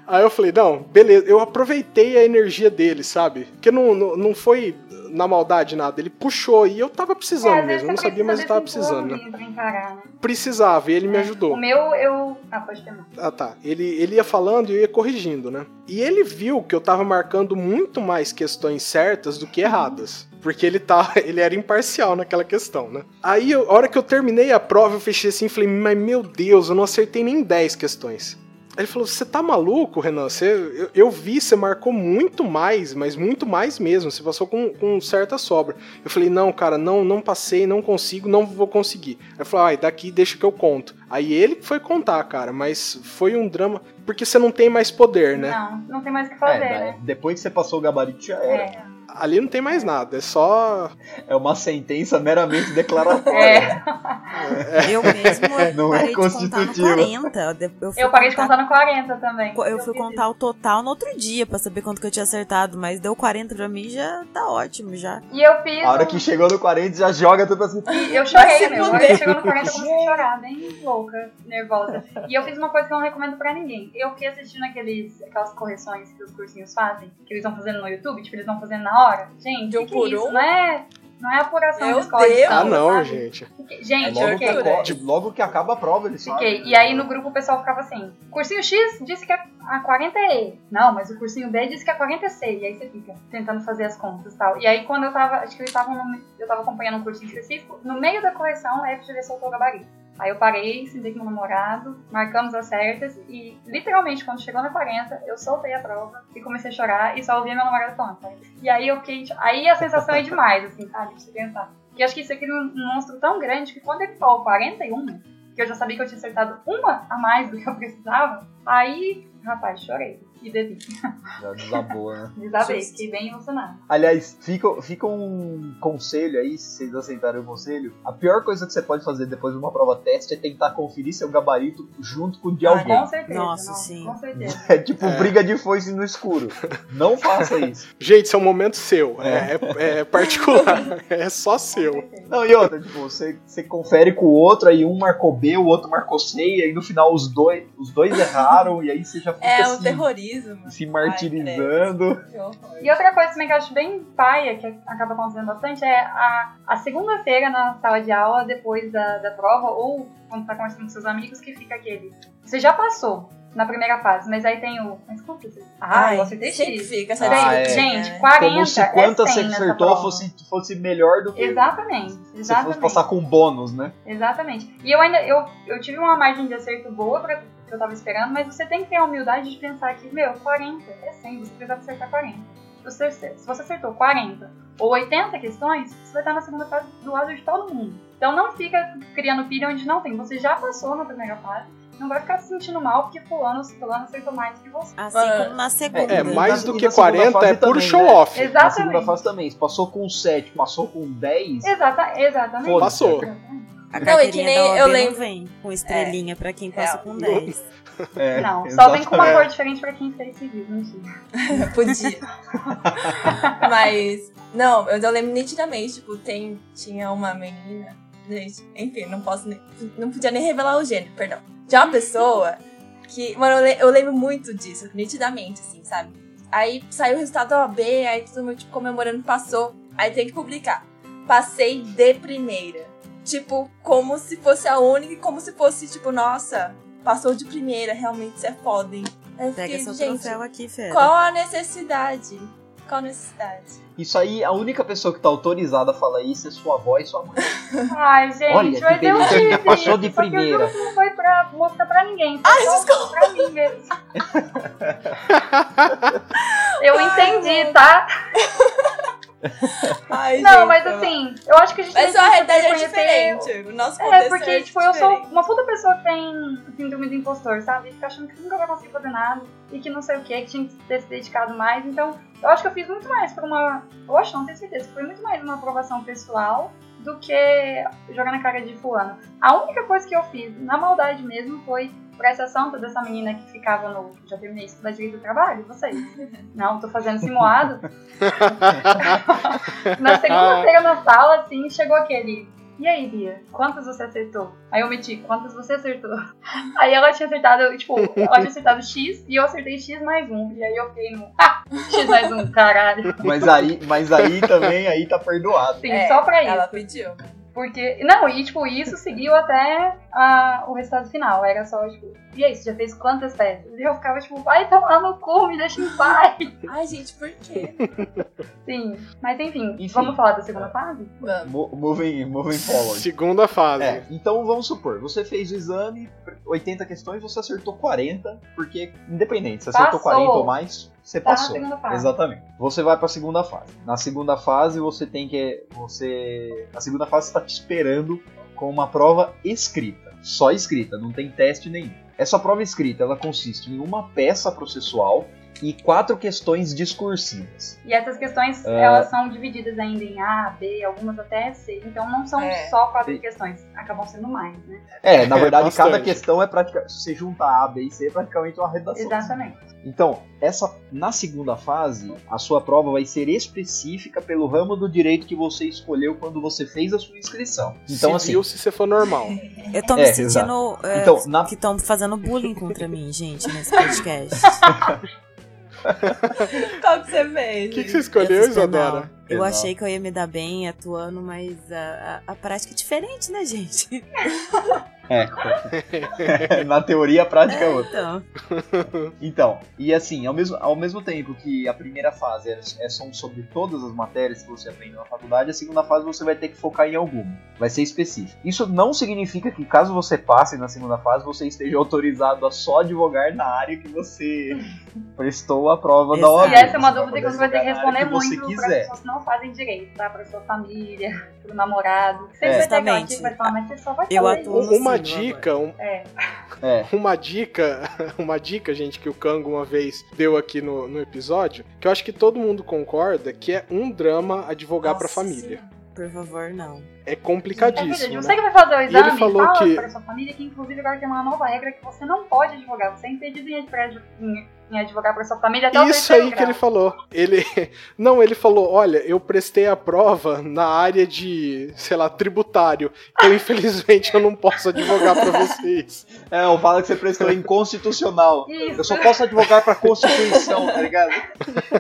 Aí eu falei, não, beleza, eu aproveitei a energia dele, sabe? Porque não, não, não foi na maldade nada, ele puxou e eu tava precisando É, mesmo, eu não sabia, mas eu tava precisando, né? encarar, né? Precisava, e ele me É. ajudou. O meu, eu. Ah, pode ter. Ah, tá. Ele, ele ia falando e eu ia corrigindo, né? E ele viu que eu tava marcando muito mais questões certas do que erradas. Porque ele tá, ele era imparcial naquela questão, né? Aí, eu- a hora que eu terminei a prova, eu fechei assim e falei, mas meu Deus, eu não acertei nem 10 questões. Aí ele falou, você tá maluco, Renan? Você, eu, eu vi, você marcou muito mais, mas muito mais mesmo. Você passou com, com certa sobra. Eu falei, não, cara, não, não passei, não consigo, não vou conseguir. Aí ele falou, ai, daqui deixa que eu conto. Aí ele foi contar, cara, mas foi um drama, porque você não tem mais poder, né? Não, não tem mais o que É, fazer, daí- né? depois que você passou o gabarito já era. É. Ali não tem mais nada, é só. É uma sentença meramente declaratória. É. Eu mesmo Não é parei de contar no constitutivo. 40. de- Eu, fui Eu parei de contar- contar no 40 também. Eu fui fiz contar o total no outro dia pra saber quanto que eu tinha acertado, mas deu 40 pra mim já tá ótimo já. E eu fiz. A hora um- que chegou no 40 já joga tudo assim. E eu chorei, meu. A hora que chegou no 40 eu comecei a chorar, bem louca, nervosa. E eu fiz uma coisa que eu não recomendo pra ninguém. Eu fiquei assistindo aqueles, aquelas correções que os cursinhos fazem, que eles vão fazendo no YouTube, tipo, eles vão fazendo na hora. Gente, De um que que é por isso? um? Não é, não é apuração Meu de de Deus. Ah, não, sabe? gente. Fiquei- Gente, logo, eu que logo que acaba a prova, eles Fiquei. fazem. E aí no grupo o pessoal ficava assim: cursinho X disse que a, a 40 é E. Não, mas o cursinho B disse que a 40 é C. E aí você fica tentando fazer as contas e tal. E aí quando eu tava, acho que estavam no- eu tava acompanhando um cursinho específico, no meio da correção a FGV soltou o gabarito. Aí eu parei, sentei com meu namorado, marcamos as certas e literalmente quando chegou na 40, eu soltei a prova e comecei a chorar e só ouvia meu namorado falando. "Pai". E aí eu fiquei, tipo, aí a sensação é demais, assim, sabe? De pensar. Eu acho que isso aqui é um monstro tão grande que quando ele falou 41, que eu já sabia que eu tinha acertado uma a mais do que eu precisava, aí, rapaz, chorei. E bebi. Já desabou, né? Desabei, fiquei bem emocionada. Aliás, fica, fica um conselho aí, se vocês aceitarem o conselho. A pior coisa que você pode fazer depois de uma prova teste é tentar conferir seu gabarito junto com o de Ah, alguém. com certeza. Nossa, não, sim. Com certeza. É tipo É. briga de foice no escuro. Não faça isso. Gente, isso é um momento seu, é, é- é particular, é só seu. Não, e outra, tipo, você, você confere com o outro, aí um marcou B, o outro marcou C, e aí no final os dois, os dois erraram, e aí você já fica É o assim, se martirizando. Que horror. E outra coisa também que eu acho bem paia, que acaba acontecendo bastante, é a, a segunda-feira na sala de aula, depois da, da prova, ou quando tá conversando com seus amigos, que fica aquele. Você já passou na primeira fase, mas aí tem o. Mas quanto você? Ah, Ai, eu acertei sempre X. fica essa Ah, é. Gente, né? 40 Como se é quantas 100 você acertou fosse, fosse melhor do que Exatamente, se fosse exatamente. passar com bônus, né? Exatamente. E eu ainda, eu, eu tive uma margem de acerto boa pra que eu tava esperando, mas você tem que ter a humildade de pensar que, meu, 40 é 100, você precisa acertar 40. Se você, se você acertou 40 ou 80 questões, você vai estar na segunda fase do lado de todo mundo. Então não fica criando pilha onde não tem. Você já passou na primeira fase, não vai ficar se sentindo mal porque fulano, fulano acertou mais que você. Assim Ah, como na segunda. É, mais E do na que segunda 40 fase é puro também, show né? off. Na Exatamente. segunda fase também. Se passou com 7, passou com 10, Exata, exatamente. Passou. Exatamente. A Não, carteirinha e que nem da OAB eu não lembro- vem com estrelinha pra quem passa Real. com 10. é, Não, só vem com uma exatamente. cor diferente pra quem fez civil, mentira. Podia. Mas, não, eu, eu lembro nitidamente, tipo, tem, tinha uma menina, gente, enfim, não posso nem, não podia nem revelar o gênero, perdão. Tinha uma pessoa que, mano, eu, le- eu lembro muito disso, nitidamente, assim, sabe? Aí saiu o resultado da OAB, aí todo mundo, tipo, comemorando, passou, aí tem que publicar. Passei de primeira. Tipo, como se fosse a única, e como se fosse, tipo, nossa, passou de primeira, realmente isso é foda, hein? Eu Pega fiquei, seu gente, troféu aqui, Fera. qual a necessidade? Qual a necessidade? Isso aí, a única pessoa que tá autorizada a falar isso é sua avó e sua mãe. Ai, gente, Olha, que mas eu tive passou de só primeira. juro que não foi pra mostrar pra ninguém. Ai, só pra mim mesmo. Eu entendi, tá? Ai, Não, gente, mas assim, eu acho que a gente Mas tem a que realidade é diferente. O nosso É, contexto porque, tipo, eu sou diferente. uma puta pessoa que tem síndrome do impostor, sabe? E fica achando que nunca vai conseguir fazer nada e que não sei o que, que tinha que ter se dedicado mais. Então, eu acho que eu fiz muito mais por uma. Eu acho, não tenho certeza, foi muito mais uma aprovação pessoal do que jogar na cara de fulano. A única coisa que eu fiz, na maldade mesmo, foi por essa ação dessa menina que ficava no. Já terminei de estudar direito do trabalho? Vocês? Não, tô fazendo simulado. na segunda-feira na sala, assim, chegou aquele. e aí, Bia, quantas você acertou? Aí eu meti, quantas você acertou? Aí ela tinha acertado, tipo, ela tinha acertado X e eu acertei X mais um. E aí eu fiquei no, ah, X mais um, caralho. Mas aí, mas aí também, aí tá perdoado. Sim, É, só pra isso. Ela pediu. Porque. Não, e tipo, isso seguiu até a- o resultado final. Era só, tipo, e aí, você já fez quantas peças? E eu ficava, tipo, vai tomar no cu, me deixa em paz. Ai, gente, por quê? Sim. Mas enfim, Enfim. vamos falar da segunda fase? Vamos. Mo- Moving, moving forward. Segunda fase. É, então vamos supor, você fez o exame, 80 questões, você acertou 40, porque independente, se acertou Passou. 40 ou mais, você Tá na passou. segunda fase. Exatamente. Você vai pra segunda fase. Na segunda fase você tem que você a segunda fase está te esperando com uma prova escrita, só escrita, não tem teste nenhum. Essa prova escrita, ela consiste em uma peça processual e quatro questões discursivas. E essas questões, É. elas são divididas ainda em A, B, algumas até C. Então não são É. só quatro Sim. questões, acabam sendo mais, né? É, na É, verdade, bastante. cada questão é praticamente. Se você juntar A, B e C, é praticamente uma redação. Exatamente. Então, essa na segunda fase, a sua prova vai ser específica pelo ramo do direito que você escolheu quando você fez a sua inscrição. Então, assim, Civil se você for normal. Eu tô me É, sentindo é, Então, na- que estão fazendo bullying contra mim, gente, nesse podcast. Qual que você fez? O que, que você Eu escolheu. Isadora? Eu Exato. achei que eu ia me dar bem atuando, mas a, a, a prática é diferente, né, gente? na teoria, a prática é outra. Então, Então, e assim, ao mesmo, ao mesmo tempo que a primeira fase é, é são sobre todas as matérias que você aprende na faculdade, a segunda fase você vai ter que focar em alguma. Vai ser específico. Isso não significa que caso você passe na segunda fase, você esteja autorizado a só advogar na área que você prestou a prova da Exato. OAB. E essa é uma Você dúvida que você vai ter que responder que você muito para quiser. pessoas que não fazem direito, tá? Pra sua família, pro namorado. Sempre É. vai ter que vai falar, mas você só vai Eu fazer atuo isso. Uma dica, um- É. É. uma dica, uma dica, gente, que o Kango uma vez deu aqui no, no episódio, que eu acho que todo mundo concorda, que é um drama advogar pra Nossa família. por favor, não. É É complicadíssimo, né? você que vai fazer o ele exame, falou fala que- para sua família que inclusive agora tem uma nova regra que você não pode advogar. Você é impedido em adv- em, em advogar para sua família até o Isso aí que ele falou. Ele não, ele falou, olha, eu prestei a prova na área de, sei lá, tributário. Então, infelizmente, eu não posso advogar pra vocês. É, ou fala que você prestou inconstitucional. Isso. Eu só posso advogar pra Constituição, tá ligado?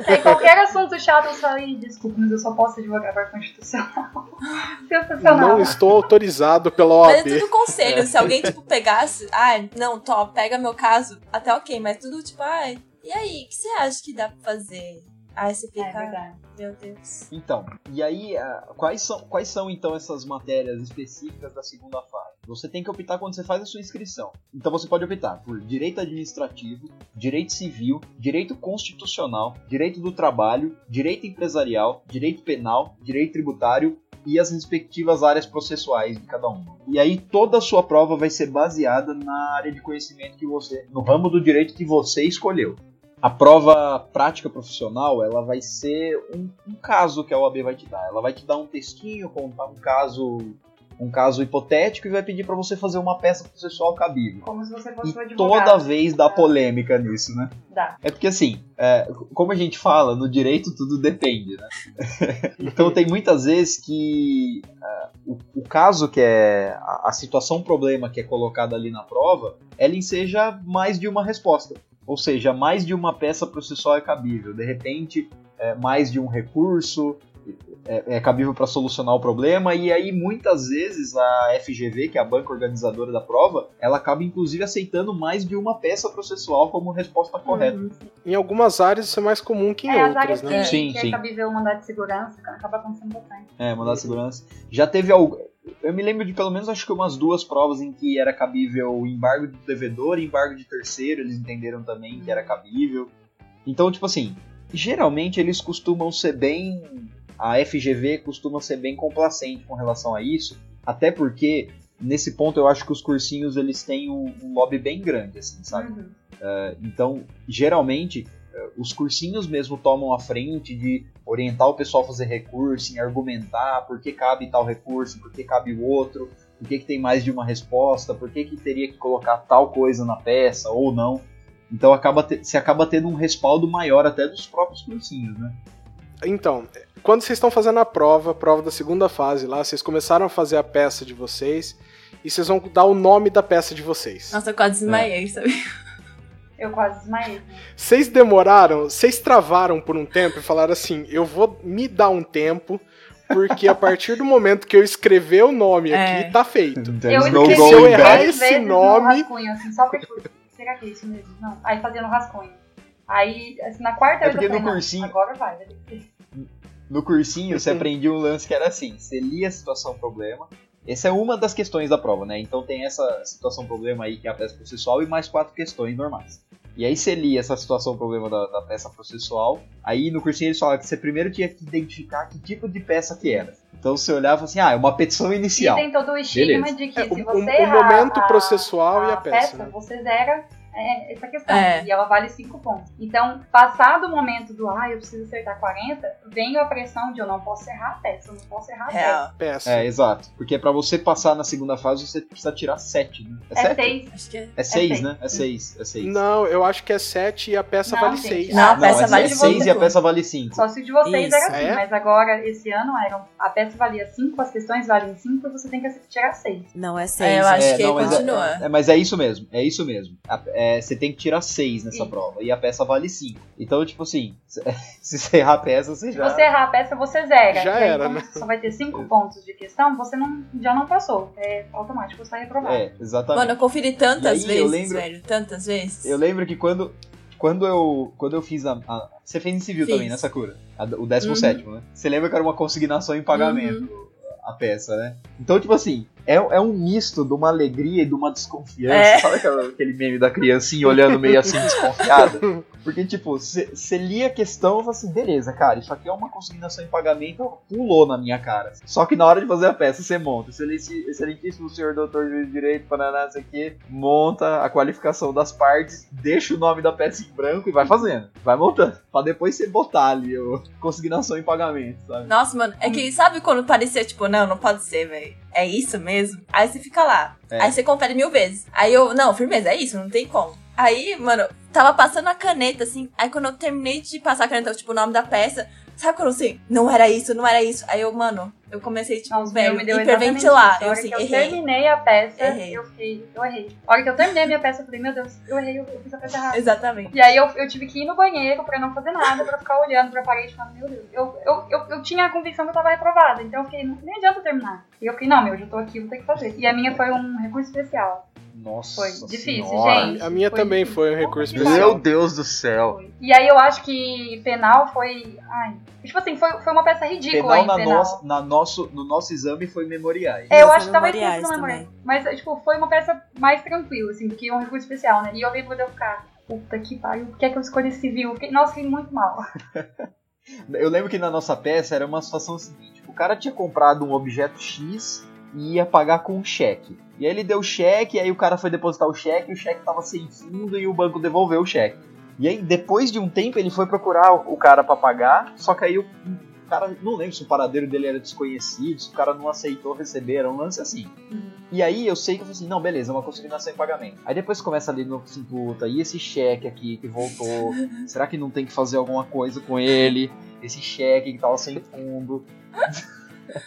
É, qualquer assunto chato eu falei, desculpa, mas eu só posso advogar para Constitucional. Sensacional. Não estou autorizado pela Mas é OAB. tudo conselho. Se alguém, tipo, pegasse. Ah, não, top, pega meu caso, até ok, mas tudo tipo, ai, e aí, o que você acha que dá pra fazer? Aí você É fica, verdade. meu Deus. Então, e aí, ah, quais são, quais são então essas matérias específicas da segunda fase? Você tem que optar quando você faz a sua inscrição. Então você pode optar por direito administrativo, direito civil, direito constitucional, direito do trabalho, direito empresarial, direito penal, direito tributário e as respectivas áreas processuais de cada uma. E aí toda a sua prova vai ser baseada na área de conhecimento que você, no ramo do direito que você escolheu. A prova prática profissional, ela vai ser um, um caso que a OAB vai te dar. Ela vai te dar um textinho, contar um caso, um caso hipotético e vai pedir para você fazer uma peça processual cabível. Como se você E fosse um advogado. toda vez dá polêmica nisso, né? Dá. É porque assim, é, como a gente fala, no direito tudo depende, né? então tem muitas vezes que é, o, o caso que é a, a situação problema que é colocada ali na prova, ela enseja mais de uma resposta. Ou seja, mais de uma peça processual é cabível. De repente, é, mais de um recurso é, é cabível para solucionar o problema. E aí, muitas vezes, a FGV, que é a banca organizadora da prova, ela acaba inclusive aceitando mais de uma peça processual como resposta correta. Uhum. Em algumas áreas isso é mais comum que em É, as áreas outras, que, né? Sim, que sim. é cabível o mandado de segurança acaba acontecendo bastante. É, mandado de segurança. Já teve algo. Eu me lembro de pelo menos acho que umas duas provas em que era cabível embargo de devedor e embargo de terceiro, eles entenderam também que era cabível. Então, tipo assim, geralmente eles costumam ser bem. A FGV costuma ser bem complacente com relação a isso, até porque nesse ponto eu acho que os cursinhos eles têm um, um lobby bem grande, assim, sabe? Uhum. Então, geralmente, eh, os cursinhos mesmo tomam a frente de orientar o pessoal a fazer recurso, em argumentar por que cabe tal recurso, por que cabe o outro, por que, que tem mais de uma resposta, por que, que teria que colocar tal coisa na peça ou não. Então acaba te- se acaba tendo um respaldo maior até dos próprios cursinhos, né? Então, quando vocês estão fazendo a prova, prova da segunda fase lá, vocês começaram a fazer a peça de vocês e vocês vão dar o nome da peça de vocês. Nossa, eu quase desmaiei, sabe? Eu quase desmaiei. Vocês demoraram, vocês travaram por um tempo e falaram assim: eu vou me dar um tempo, porque a partir do momento que eu escrever o nome É. aqui, tá feito. There's eu no escrevi Se eu errar esse nome- no rascunho, assim, só tipo, será que é isso mesmo? Não. Aí fazendo rascunho. Aí, assim, na quarta É vez eu porque falei, no cursinho- agora vai, vai ter que ser. No cursinho, você aprendia um lance que era assim: você lia a situação problema. Essa é uma das questões da prova, né? Então tem essa situação problema aí que é a peça processual e mais quatro questões normais. E aí você lia essa situação problema da, da peça processual. Aí no cursinho eles falavam que você primeiro tinha que identificar que tipo de peça que era. Então você olhava assim, ah, é uma petição E inicial. tem todo o estigma Beleza. de que É, se o- você o- o errar momento a- processual e a peça, né? você zera é, essa questão. É. E ela vale 5 pontos. Então, passado o momento do, ah, eu preciso acertar 40, vem a pressão de eu não posso errar a peça, eu não posso errar a peça. Real. Peça. É, exato. Porque pra você passar na segunda fase, você precisa tirar 7, né? É É 7? 6. Acho que é. É 6, seis. né? É 6. É 6. Não, eu acho que é 7 e a peça Não, vale gente, 6. Não, a Não, peça é vale 6 e a peça vale 5. Só se o de vocês Isso. era assim, É? mas agora, esse ano, eram, a peça valia 5, as questões valem 5 e você tem que tirar 6. Não, é seis. É, eu acho É, que não, mas é- continua. É, mas é isso mesmo, é isso mesmo. A- é, você tem que tirar 6 nessa Isso. prova. E a peça vale 5. Então, tipo assim, se você errar a peça, você Se já. você errar a peça, você zera. Já E aí, era, como né? Só vai ter 5 pontos de questão, você não, já não passou. É automático, você vai reprovar. É, exatamente. Mano, eu conferi tantas aí, eu vezes, lembro- velho. Tantas vezes. Eu lembro que quando, quando, eu, quando eu fiz a, a- Você fez em civil Fiz. também, né, Sakura? A- o 17, né? Você lembra que era uma consignação em pagamento Uhum. a peça, né? Então, tipo assim, é, é um misto de uma alegria e de uma desconfiança. É. Sabe aquele meme da criancinha olhando meio assim desconfiada? Porque, tipo, você lia a questão e fala assim, beleza, cara, isso aqui é uma consignação em pagamento, pulou na minha cara. Só que na hora de fazer a peça, você monta. Excelente- Excelentíssimo senhor doutor juiz de direito, paraná, isso aqui, monta a qualificação das partes, deixa o nome da peça em branco e vai fazendo. Vai montando. Pra depois você botar ali o consignação em pagamento, sabe? Nossa, mano, é que sabe quando parecia, tipo, não, não pode ser, velho. É isso mesmo? Aí você fica lá. É. Aí você confere mil vezes. Aí eu, não, firmeza, é isso, não tem como. Aí, mano, tava passando a caneta, assim. Aí quando eu terminei de passar a caneta, tipo, o nome da peça, sabe quando assim, não era isso, não era isso. Aí eu, mano, eu comecei, tipo, Nossa, velho, meu, me deu hiperventilar. Eu assim, que eu errei. terminei a peça, Errei. eu fiquei, eu errei. A hora que eu terminei a minha peça, eu falei, meu Deus, eu errei, eu, fiz a peça errada. Exatamente. E aí eu, eu tive que ir no banheiro pra não fazer nada, pra ficar olhando pra parede e falando, meu Deus, eu, eu, eu, eu tinha a convicção que eu tava reprovada, então eu fiquei, "Não- nem adianta terminar. E eu fiquei, não, meu, eu já tô aqui, vou ter que fazer. E a minha foi um recurso especial. Nossa Foi difícil, senhora. gente. A minha Foi também difícil. foi um recurso Meu especial. Meu Deus do céu. Foi. E aí eu acho que penal foi. Ai. Tipo assim, foi, foi uma peça ridícula Penal, na penal. nossa, na nosso, no nosso exame foi memoriais. É, eu Nossa, acho que talvez tenha memoriais sido memorial. também. Mas, tipo, foi uma peça mais tranquila, assim, do que um recurso especial, né? E eu lembro de eu ficar, puta que pariu, por que é que eu escolhi civil? Fiquei, nossa, fiquei muito mal. Eu lembro que na nossa peça era uma situação seguinte: o cara tinha comprado um objeto X e ia pagar com um cheque. E aí ele deu o cheque, aí o cara foi depositar o cheque, o cheque tava sem fundo e o banco devolveu o cheque. E aí, depois de um tempo, ele foi procurar o cara pra pagar, só que aí o cara, não lembro se o paradeiro dele era desconhecido, se o cara não aceitou receber, era um lance assim. E aí eu sei que eu falei assim, não, beleza, é uma consignação em pagamento. Aí depois começa ali no assim, puta, e esse cheque aqui que voltou? Será que não tem que fazer alguma coisa com ele? Esse cheque que tava sem fundo.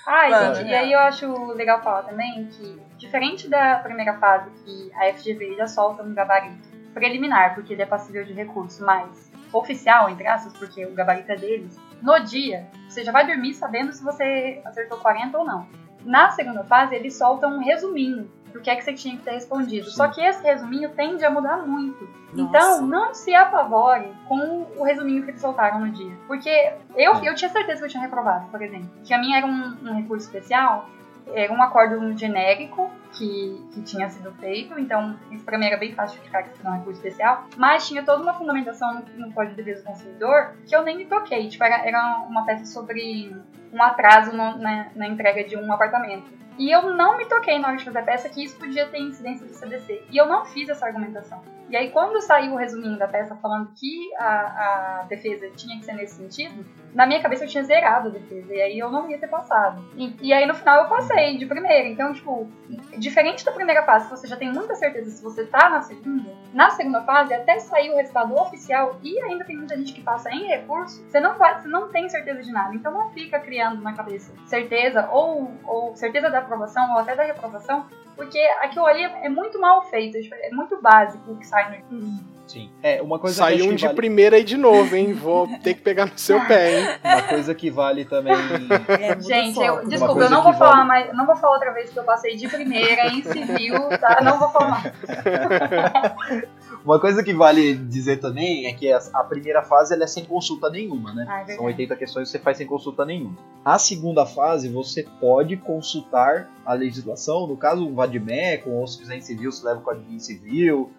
Ai, Mano, gente, e aí eu acho legal falar também que, diferente da primeira fase, que a FGV já solta um gabarito preliminar, porque ele é passível de recurso, mas oficial, entre aspas, porque o gabarito é deles, no dia, você já vai dormir sabendo se você acertou 40 ou não. Na segunda fase, eles soltam um resuminho do que é que você tinha que ter respondido. Sim. Só que esse resuminho tende a mudar muito. Nossa. Então, não se apavore com o resuminho que eles soltaram no dia. Porque eu, eu tinha certeza que eu tinha reprovado, por exemplo. Que a minha era um, um recurso especial, era um acordo genérico que, que tinha sido feito, então isso pra mim era bem fácil de ficar que isso não é um recurso especial, mas tinha toda uma fundamentação no, no Código de Defesa do Consumidor que eu nem me toquei. Tipo, era, era uma peça sobre um atraso no- na, na entrega de um apartamento. E eu não me toquei na hora de fazer a peça que isso podia ter incidência do CDC. E eu não fiz essa argumentação. E aí, quando saiu o resuminho da peça falando que a, a defesa tinha que ser nesse sentido, na minha cabeça eu tinha zerado a defesa. E aí eu não ia ter passado. E, e aí, no final, eu passei de primeira. Então, tipo, diferente da primeira fase, você já tem muita certeza se você tá na segunda, na segunda fase, até sair o resultado oficial, e ainda tem muita gente que passa em recurso, você não, vai, você não tem certeza de nada. Então não fica criando na cabeça certeza, ou, ou certeza da aprovação, ou até da reprovação, porque aquilo ali é muito mal feito, é muito básico o que sai no. Sim. É, uma coisa acho um que de vale- primeira aí de novo, hein? Vou ter que pegar no seu pé, hein? Uma coisa que vale também. É, Gente, eu, desculpa, eu não vou falar vale- mais, não vou falar outra vez que eu passei de primeira em civil, tá? Não vou falar mais. Uma coisa que vale dizer também é que a primeira fase ela é sem consulta nenhuma, né? Ah, é. São 80 questões que você faz sem consulta nenhuma. A segunda fase você pode consultar a legislação, no caso um VADMEC, ou se fizer em civil, você leva o código civil,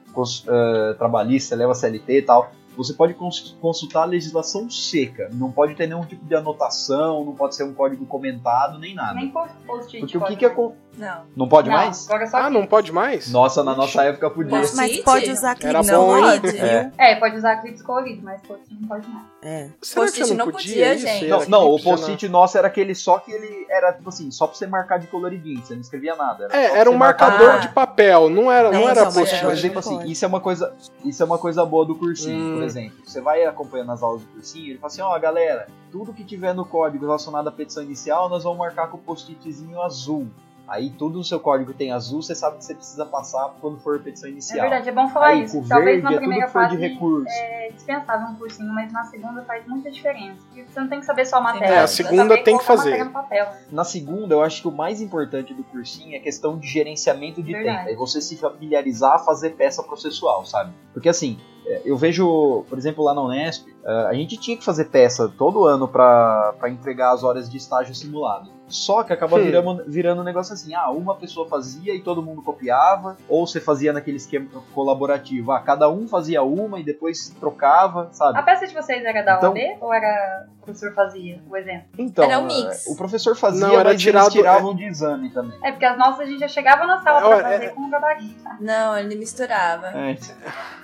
eh, trabalhista, você leva a CLT e tal. Você pode cons- consultar a legislação seca, não pode ter nenhum tipo de anotação, não pode ser um código comentado, nem nada. Nem post- post-it. Porque o que que né? acon- Não. Não pode Não, mais? Só Ah, não pode mais? Nossa, na nossa época podia. Mas- pode usar Era clipe colorido, É. viu? É, pode usar clipes coloridos, mas post-it não pode mais. É. Post-it você não não podia, podia, gente. Não, Era não, o clipe já post-it nosso era aquele só que ele era, tipo assim, só pra você marcar de coloridinho, você não escrevia nada. só É, era um marcar. marcador Ah. de papel, não era, não Não, era então, mas post-it. Por exemplo, não assim, pode. isso é uma coisa, isso é uma coisa boa do cursinho, Hum. por exemplo. Você vai acompanhando as aulas do cursinho, ele fala assim, ó, galera, tudo que tiver no código relacionado à petição inicial, nós vamos marcar com o post-itzinho azul. Aí tudo no seu código tem azul, você sabe que você precisa passar quando for a petição É inicial. verdade, é bom falar Aí, isso. Talvez verde na é primeira de fase recurso. é dispensável um cursinho, mas na segunda faz muita diferença. Porque você não tem que saber só a matéria. É, a segunda tem que fazer. matéria no papel. Na segunda, eu acho que o mais importante do cursinho é a questão de gerenciamento de Verdade. tempo. É você se familiarizar a fazer peça processual, sabe? Porque assim, é, eu vejo, por exemplo, lá na Unesp, é, a gente tinha que fazer peça todo ano pra entregar as horas de estágio simulado. Só que acaba Hum. virando, virando um negócio assim, ah, uma pessoa fazia e todo mundo copiava, ou você fazia naquele esquema colaborativo, ah, cada um fazia uma e depois trocava, sabe? A peça de vocês era da Então- OAB ou era professor fazia o exemplo? Então, Era um é, mix. o professor fazia, Não, era mas tirado- eles tiravam de exame também. É, porque as nossas a gente já chegava na sala É, pra é- fazer com o gabarito. Não, ele misturava. É.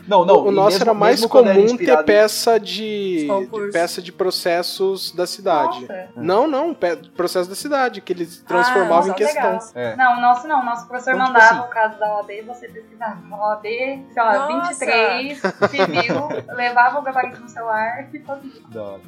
Não, não. o nosso mesmo- era mais comum ter em- peça de, de peça de processos da cidade. Nossa. Não, não, pe- processo da cidade, que eles transformavam nossa, em questão. É. Não, o nosso não. O nosso professor Então, tipo mandava assim- o caso da OAB e você pesquisava. OAB, sei lá, Nossa. 23, civil, levava o gabarito no celular e fazia.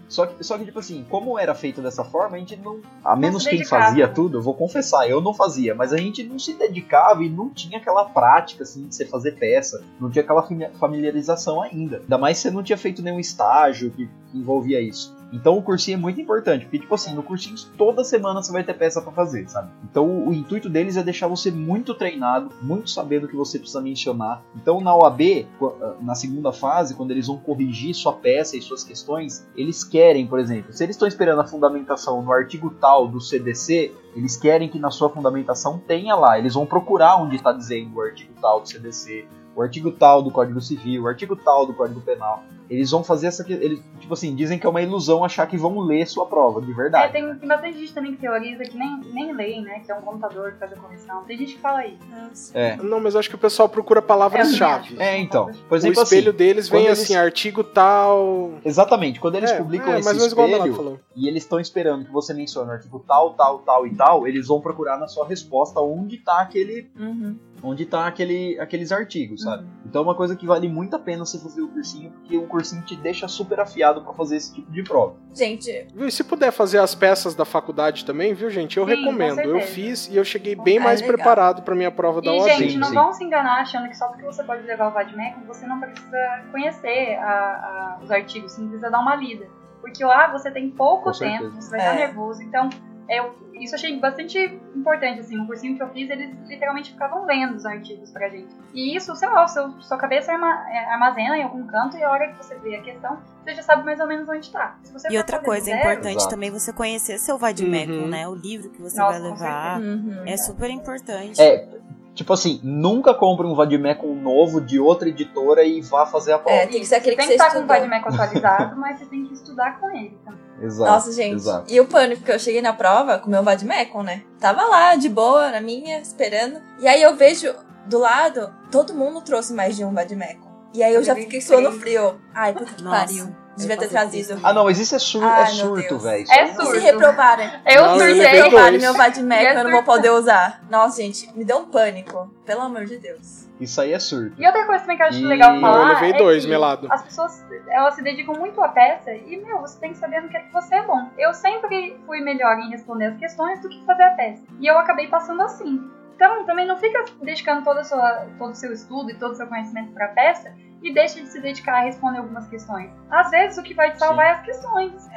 Só que, só que, tipo assim, como era feito dessa forma, a gente não. A menos quem fazia tudo, eu vou confessar, eu não fazia, mas a gente não se dedicava e não tinha aquela prática, assim, de você fazer peça. Não tinha aquela fami- familiarização ainda. Ainda mais se você não tinha feito nenhum estágio que, que envolvia isso. Então o cursinho é muito importante, porque, tipo assim, no cursinho toda semana você vai ter peça pra fazer, sabe? Então o, o intuito deles é deixar você muito treinado, muito sabendo o que você precisa mencionar. Então na OAB, ah, na segunda fase, quando eles vão corrigir sua peça e suas questões, eles querem, por exemplo, se eles estão esperando a fundamentação no artigo tal do CDC, eles querem que na sua fundamentação tenha lá. Eles vão procurar onde está dizendo o artigo tal do CDC, o artigo tal do Código Civil, o artigo tal do Código Penal. Eles vão fazer essa. que- Eles, tipo assim, dizem que é uma ilusão achar que vão ler sua prova, de É, verdade. tem, tem bastante gente também que teoriza que nem, nem leem, né? Que é um computador que faz a correção. Tem gente que fala isso. É. Não, mas eu acho que o pessoal procura palavras-chave. É, então. Por O exemplo, espelho assim. deles vem quando eles- assim, artigo tal. Exatamente, quando eles é, publicam é, esse o espelho e eles estão esperando que você mencione o artigo tal, tal, tal e tal, eles vão procurar na sua resposta onde tá aquele. Uhum. Onde tá aquele, aqueles artigos, sabe? Uhum. Então é uma coisa que vale muito a pena você fazer o cursinho, porque o cursinho te deixa super afiado pra fazer esse tipo de prova. Gente? E se puder fazer as peças da faculdade também, viu, gente? Eu Sim, com recomendo. Eu fiz e eu cheguei bem Ah, mais legal. preparado pra minha prova da E, OAB. gente, não sim. vão se enganar achando que só porque você pode levar o VADMEC, você não precisa conhecer a- a- os artigos, você não precisa dar uma lida. Porque lá você tem pouco Com tempo, certeza. você vai estar É. nervoso. Então, eu, isso eu achei bastante importante, assim, no cursinho que eu fiz, eles literalmente ficavam lendo os artigos pra gente. E isso, sei lá, o seu, sua cabeça é, armazena em algum canto e a hora que você vê a questão, você já sabe mais ou menos onde tá. Se você E for outra coisa, é zero, importante Exato. também você conhecer seu vademecum, Uhum. né? O livro que você Nossa, vai levar. uhum. É super importante. É, tipo assim, nunca compre um Vadimecum novo de outra editora e vá fazer a prova. é, tem que ser aquele Tem que que você estar com o. VADMEC atualizado, mas você tem que estudar com ele também. Exato. Nossa, gente. Exato. E o pânico, porque eu cheguei na prova com o meu Vadmecum, né? Tava lá, de boa, na minha, esperando. E aí eu vejo do lado, todo mundo trouxe mais de um Vadmecum. E aí eu já fiquei que suando frio. Ai, puta que Nossa. pariu. Devia ter trazido. Ah, não, mas isso é, sur Ai, é surto, velho. É Se surto. reprovarem. Eu Não, eu Se surtei. dois. meu Vadmec, E é eu não vou poder usar. Nossa, gente, me deu um pânico. Pelo amor de Deus. Isso aí é surto. E outra coisa também que eu acho E- legal Eu falar. levei é dois, que melado. As pessoas, elas se dedicam muito à peça e, meu, você tem que saber no que é que você é bom. Eu sempre fui melhor em responder as questões do que fazer a peça. E eu acabei passando assim. Então, também não fica dedicando toda a sua, todo o seu estudo e todo o seu conhecimento para a peça e deixa de se dedicar a responder algumas questões. Às vezes, o que vai te salvar é as questões.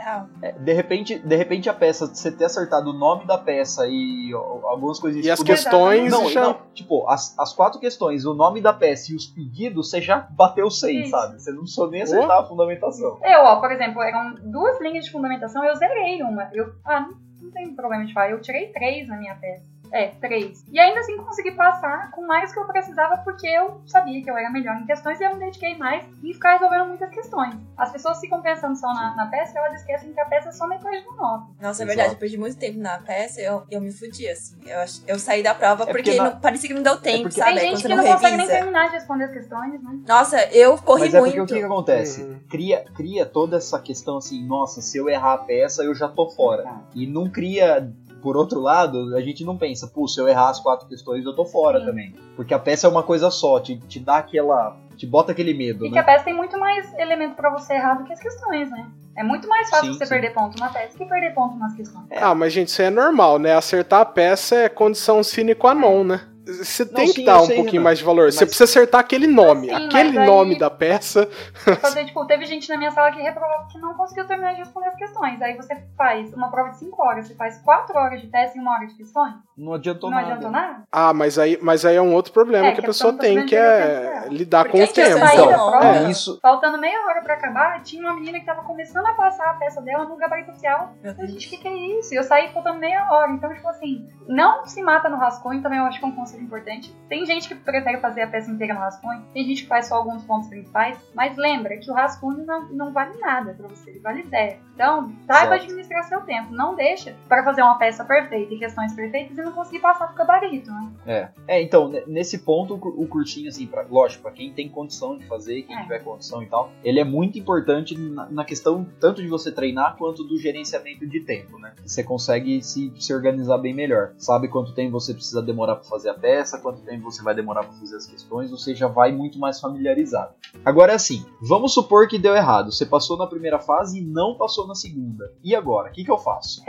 É, de, repente, de repente a peça, você ter acertado o nome da peça e ó, algumas coisas E as tipo, questões Não, já. não, tipo, as, as quatro questões, o nome da peça e os pedidos, você já bateu seis, Isso. sabe? Você não precisou nem acertar a fundamentação. Eu, ó, por exemplo, eram duas linhas de fundamentação, eu zerei uma. Eu, ah, não, não tem problema de falar, eu tirei três na minha peça. É, três. E ainda assim consegui passar com mais que eu precisava porque eu sabia que eu era melhor em questões e eu me dediquei mais em ficar resolvendo muitas questões. As pessoas ficam pensando só na, na peça e elas esquecem que a peça é só metade do nome. Nossa, é verdade, eu perdi muito tempo na peça eu, eu me fudi, assim. Eu, eu saí da prova É porque porque, na- não- parecia que não deu tempo, porque- sabe? tem gente que não, não consegue nem revisa. terminar de responder as questões, né? Nossa, eu corri Mas é porque muito. o que, que acontece? Uhum. Cria, cria toda essa questão assim, nossa, se eu errar a peça, eu já tô fora. E não cria, por outro lado, a gente não pensa, pô, se eu errar as quatro questões, eu tô fora Sim. também. Porque a peça é uma coisa só, te, te dá aquela. te bota aquele medo, E que né? a peça tem muito mais elemento pra você errar do que as questões, né? É muito mais fácil Sim, você sim. perder ponto na peça que perder ponto nas questões. Ah, mas gente, isso é normal, né? Acertar a peça é condição sine qua non, né? Você tem sim, que dar um sei, pouquinho Renan. mais de valor. Você Mas- precisa acertar aquele nome. Sim, aquele aí- nome da peça. Fazer, tipo, teve gente na minha sala que reprovou que não conseguiu terminar de responder as questões. Aí você faz uma prova de 5 horas, você faz 4 horas de teste e uma hora de questões. Não adiantou não nada. adiantou nada? Ah, mas aí, mas aí é um outro problema É, que a que a pessoa tem, que é dela. lidar Porque com o tempo. Então, da prova. é isso. Faltando meia hora pra acabar, tinha uma menina que tava começando a passar a peça dela no gabarito oficial. Meu Eu falei, Deus. gente, o que, que é isso? E eu saí faltando meia hora. Então, tipo assim, não se mata no rascunho, também eu acho que é um importante. Tem gente que prefere fazer a peça inteira no rascunho, tem gente que faz só alguns pontos principais, mas lembra que o rascunho não, não vale nada pra você, ele vale ideia. Então, saiba Certo. administrar seu tempo. Não deixa para fazer uma peça perfeita e questões perfeitas e não conseguir passar pro gabarito, né? É. É, então, ne- nesse ponto, o cur- o cursinho, assim, pra, lógico, pra quem tem condição de fazer, quem É. tiver condição e tal, ele é muito importante na, na questão tanto de você treinar quanto do gerenciamento de tempo, né? Você consegue se, se organizar bem melhor. Sabe quanto tempo você precisa demorar pra fazer a peça, quanto tempo você vai demorar pra fazer as questões, você já vai muito mais familiarizado. Agora assim, vamos supor que deu errado. Você passou na primeira fase e não passou na segunda. E agora? O que, que eu faço?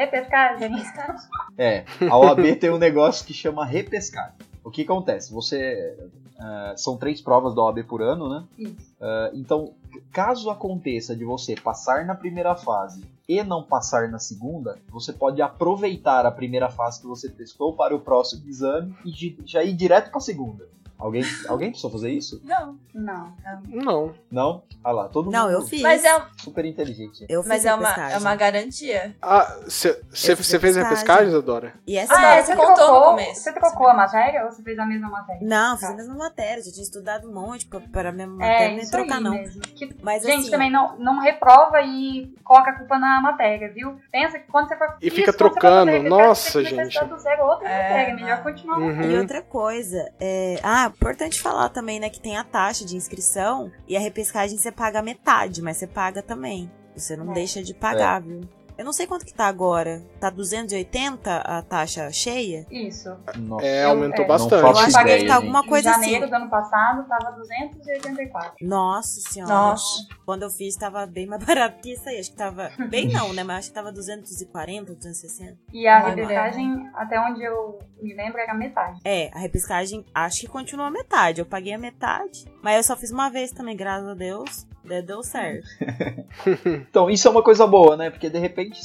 Repescagem. É, a OAB tem um negócio que chama repescagem. O que acontece? Você. ah, são três provas da OAB por ano, né? Isso. Ah, então, caso aconteça de você passar na primeira fase e não passar na segunda, você pode aproveitar a primeira fase que você testou para o próximo exame e já ir direto para a segunda. Alguém, alguém precisou fazer isso? Não. Não. Não. Não? Ah lá, todo Não, mundo eu fiz. Mas é, super inteligente. Eu fiz mas é, uma, é uma garantia. Ah, você fez a repescagem. Isadora? E essa Ah, é, você contou no começo. Você trocou a matéria ou você fez a mesma matéria? Não, fiz a mesma matéria. Já tinha estudado um monte pra, para a mesma É, matéria nem isso trocar, aí não. mesmo. Que, Mas gente, assim, também não, não reprova e coloca a culpa na matéria, viu? Pensa que quando você for... E Isso, fica trocando. Nossa, gente. zero outra É, matéria. Melhor não. continuar. Uhum. E outra coisa, é... ah, importante falar também, né, que tem a taxa de inscrição e a repescagem você paga metade, mas você paga também. Você não É. deixa de pagar, viu? Eu não sei quanto que tá agora. Tá 280 a taxa cheia? Isso. Nossa. É, aumentou é. bastante. Eu acho que tá alguma coisa em assim. janeiro do ano passado tava 284. Nossa senhora. Nossa. Quando eu fiz, tava bem mais barato que isso aí. Acho que tava. Bem não, né? Mas acho que tava 240, 260. E a repescagem, até onde eu me lembro, era metade. É, a repescagem acho que continua a metade. Eu paguei a metade. Mas eu só fiz uma vez também, graças a Deus. Deu certo. Então, isso é uma coisa boa, né? Porque de repente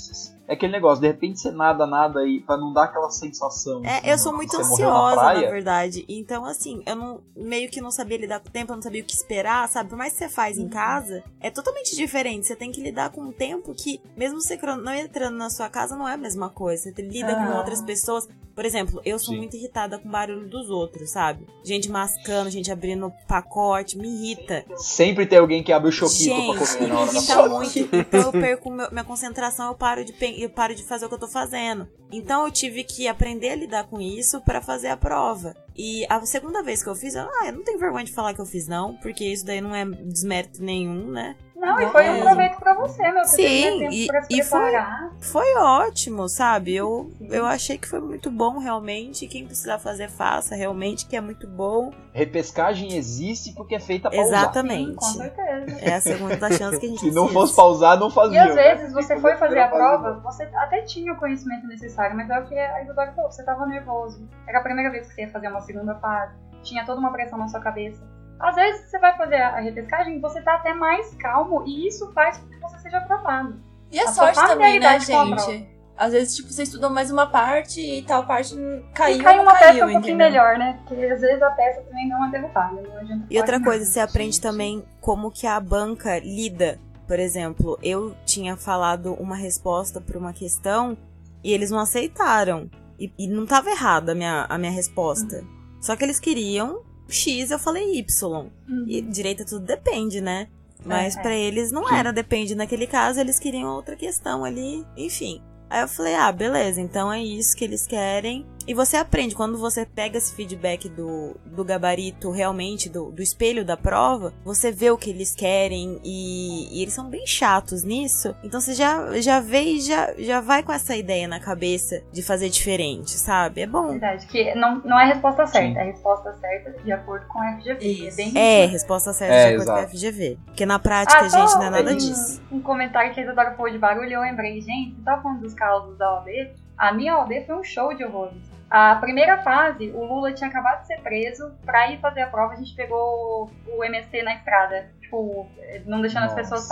é aquele negócio, de repente você nada, nada e pra não dar aquela sensação. É, assim, eu sou muito na ansiosa, na, praia. verdade. Então, assim, eu não meio que não sabia lidar com o tempo, eu não sabia o que esperar, sabe? Por mais que você faz Uhum. em casa, é totalmente diferente. Você tem que lidar com um tempo que, mesmo você não entrando na sua casa, não é a mesma coisa. Você lida com Ah. outras pessoas. Por exemplo, eu sou Sim. muito irritada com o barulho dos outros, sabe? Gente mascando, gente abrindo pacote, me irrita. Sempre tem alguém que abre o choquito pra comer e na me hora irrita muito. Então eu perco meu- minha concentração, eu paro, de, pen- eu paro de fazer o que eu tô fazendo. Então eu tive que aprender a lidar com isso pra fazer a prova. E a segunda vez que eu fiz, eu, ah, eu não tenho vergonha de falar que eu fiz, não, porque isso daí não é desmérito nenhum, né? Não, e foi um Mesmo. proveito pra você, meu. Você Sim, teve tempo e- pra se e foi- preparar. Foi ótimo, sabe? Eu, eu achei que foi muito bom, realmente. Quem precisar fazer, faça, realmente, que é muito bom. Repescagem existe porque é feita pra usar. Sim, Exatamente. com certeza. É a segunda chance que a gente Se não fosse pra usar, não E fazia. às vezes você foi fazer a prova, você até tinha o conhecimento necessário, mas é o que a Isadora falou, você tava nervoso. Era a primeira vez que você ia fazer uma segunda fase, tinha toda uma pressão na sua cabeça. Às vezes você vai fazer a repescagem, você tá até mais calmo e isso faz com que você seja aprovado. E a, A sua sorte também, né, a gente? Às vezes, tipo, você estudou mais uma parte e tal parte caiu. e cai uma caiu, peça um pouquinho entendeu? melhor, né? Porque às vezes a peça também não é derrupada. Não E outra coisa, você aprende também como que a banca lida. Por exemplo, eu tinha falado uma resposta para uma questão e eles não aceitaram. E, e não tava errada a minha, a minha resposta. Só que eles queriam X, eu falei Y. Uhum. E direito tudo depende, né? Mas É, é. pra eles não Sim. era depende naquele caso, eles queriam outra questão ali, enfim. Aí eu falei, ah, beleza, então é isso que eles querem. E você aprende, quando você pega esse feedback do, do gabarito realmente, do, do espelho da prova, você vê o que eles querem e, e eles são bem chatos nisso. Então você já, já vê e já, já vai com essa ideia na cabeça de fazer diferente, sabe? É bom. Verdade, que não, não é a resposta certa, Sim. é a resposta certa de acordo com a FGV. Isso. É bem É, resposta certa É, de acordo com a exato. FGV. Porque na prática, Ah, gente, não é nada um- disso. Um comentário que a Isadora falou de barulho, eu lembrei, gente, você tava falando dos causos da OAB? A minha OAB foi um show de horrores. A primeira fase, o Lula tinha acabado de ser preso. Pra ir fazer a prova, a gente pegou o MST na estrada. Tipo, não deixando Nossa. as pessoas.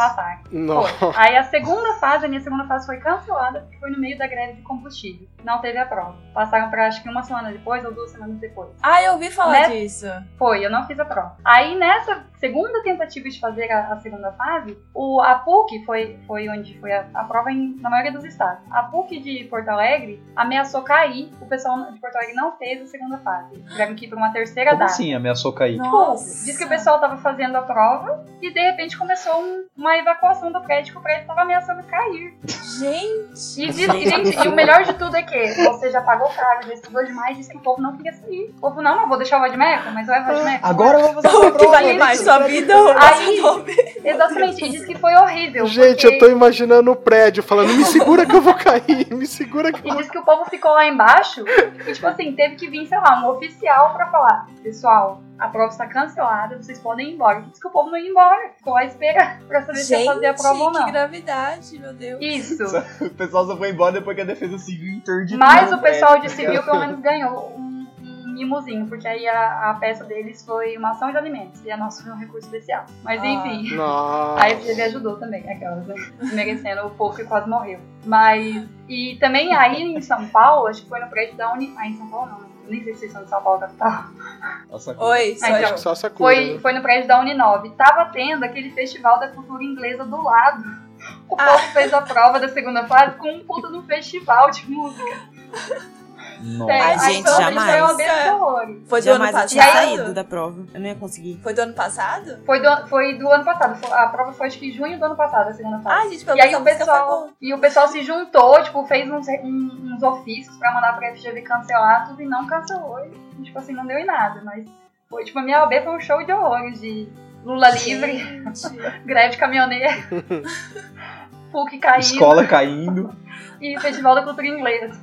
Foi. Aí a segunda fase, a minha segunda fase foi cancelada porque foi no meio da greve de combustível. Não teve a prova. Passaram pra acho que uma semana depois ou duas semanas depois. Ah, eu ouvi falar Né? disso. Foi, eu não fiz a prova. Aí nessa segunda tentativa de fazer a, a segunda fase, o, a PUC foi, foi onde foi a, a prova em- na maioria dos estados. A PUC de Porto Alegre ameaçou cair, o pessoal de Porto Alegre não fez a segunda fase. Tiveram que ir pra uma terceira Como data. assim ameaçou cair? Nossa. Diz que o pessoal tava fazendo a prova e de repente começou um- uma evacuação do prédio que o prédio tava ameaçando cair. Gente. E, diz- e, gente, e o melhor de tudo é que você já pagou caro, já estudou demais, disse que o povo não queria sair. O povo, não, não, vou deixar o Vadmeco, mas o Vadmeco. Agora eu vou fazer O uma que prova. vale mais, sua vida ou Aí- nome? Exatamente, e disse que foi horrível. Gente, porque- eu tô imaginando o prédio falando: me segura que eu vou cair, me segura que eu E vou diz que o povo ficou lá embaixo e, tipo assim, teve que vir, sei lá, um oficial pra falar: Pessoal, a prova está cancelada, vocês podem ir embora. Diz que o povo não ia embora, ficou lá esperando pra saber se ia fazer a prova ou Gente, que não. gravidade, meu Deus. Isso. O pessoal só foi embora depois que a defesa civil interditou. Mas o pessoal de civil pelo menos ganhou um mimozinho, porque aí a, a peça deles foi uma ação de alimentos e a nossa foi um recurso especial. Mas Ah. enfim. Nossa. A FGV ajudou também, aquelas, né? Merecendo o povo que quase morreu. Mas. E também aí em São Paulo, acho que foi no prédio da Uni. Ah, em São Paulo não, né? Nem sei se vocês são de São Paulo capital. Nossa, Oi, sou Ah, então. Só essa cura. Foi, foi no prédio da Uninove. Tava tendo aquele festival da cultura inglesa do lado. O Ah. povo fez a prova da segunda fase com um puta no festival de música. Nossa. Aí gente, jamais. Foi horrores. Foi do Jamais ano eu tinha passado? saído da prova. Eu não ia conseguir. Foi do ano passado? Foi do, foi do ano passado. A prova foi acho que em junho do ano passado, a segunda fase. Ah, gente, pelo E aí o a pessoal, e o pessoal se juntou, tipo, fez uns, uns ofícios pra mandar pra FGV cancelar tudo e não cancelou. E, tipo assim, não deu em nada. Mas foi, tipo, a minha OB foi um show de horrores de Lula livre, Gente. greve de caminhoneiro, PUC caindo Escola caindo. e Festival da Cultura Inglesa.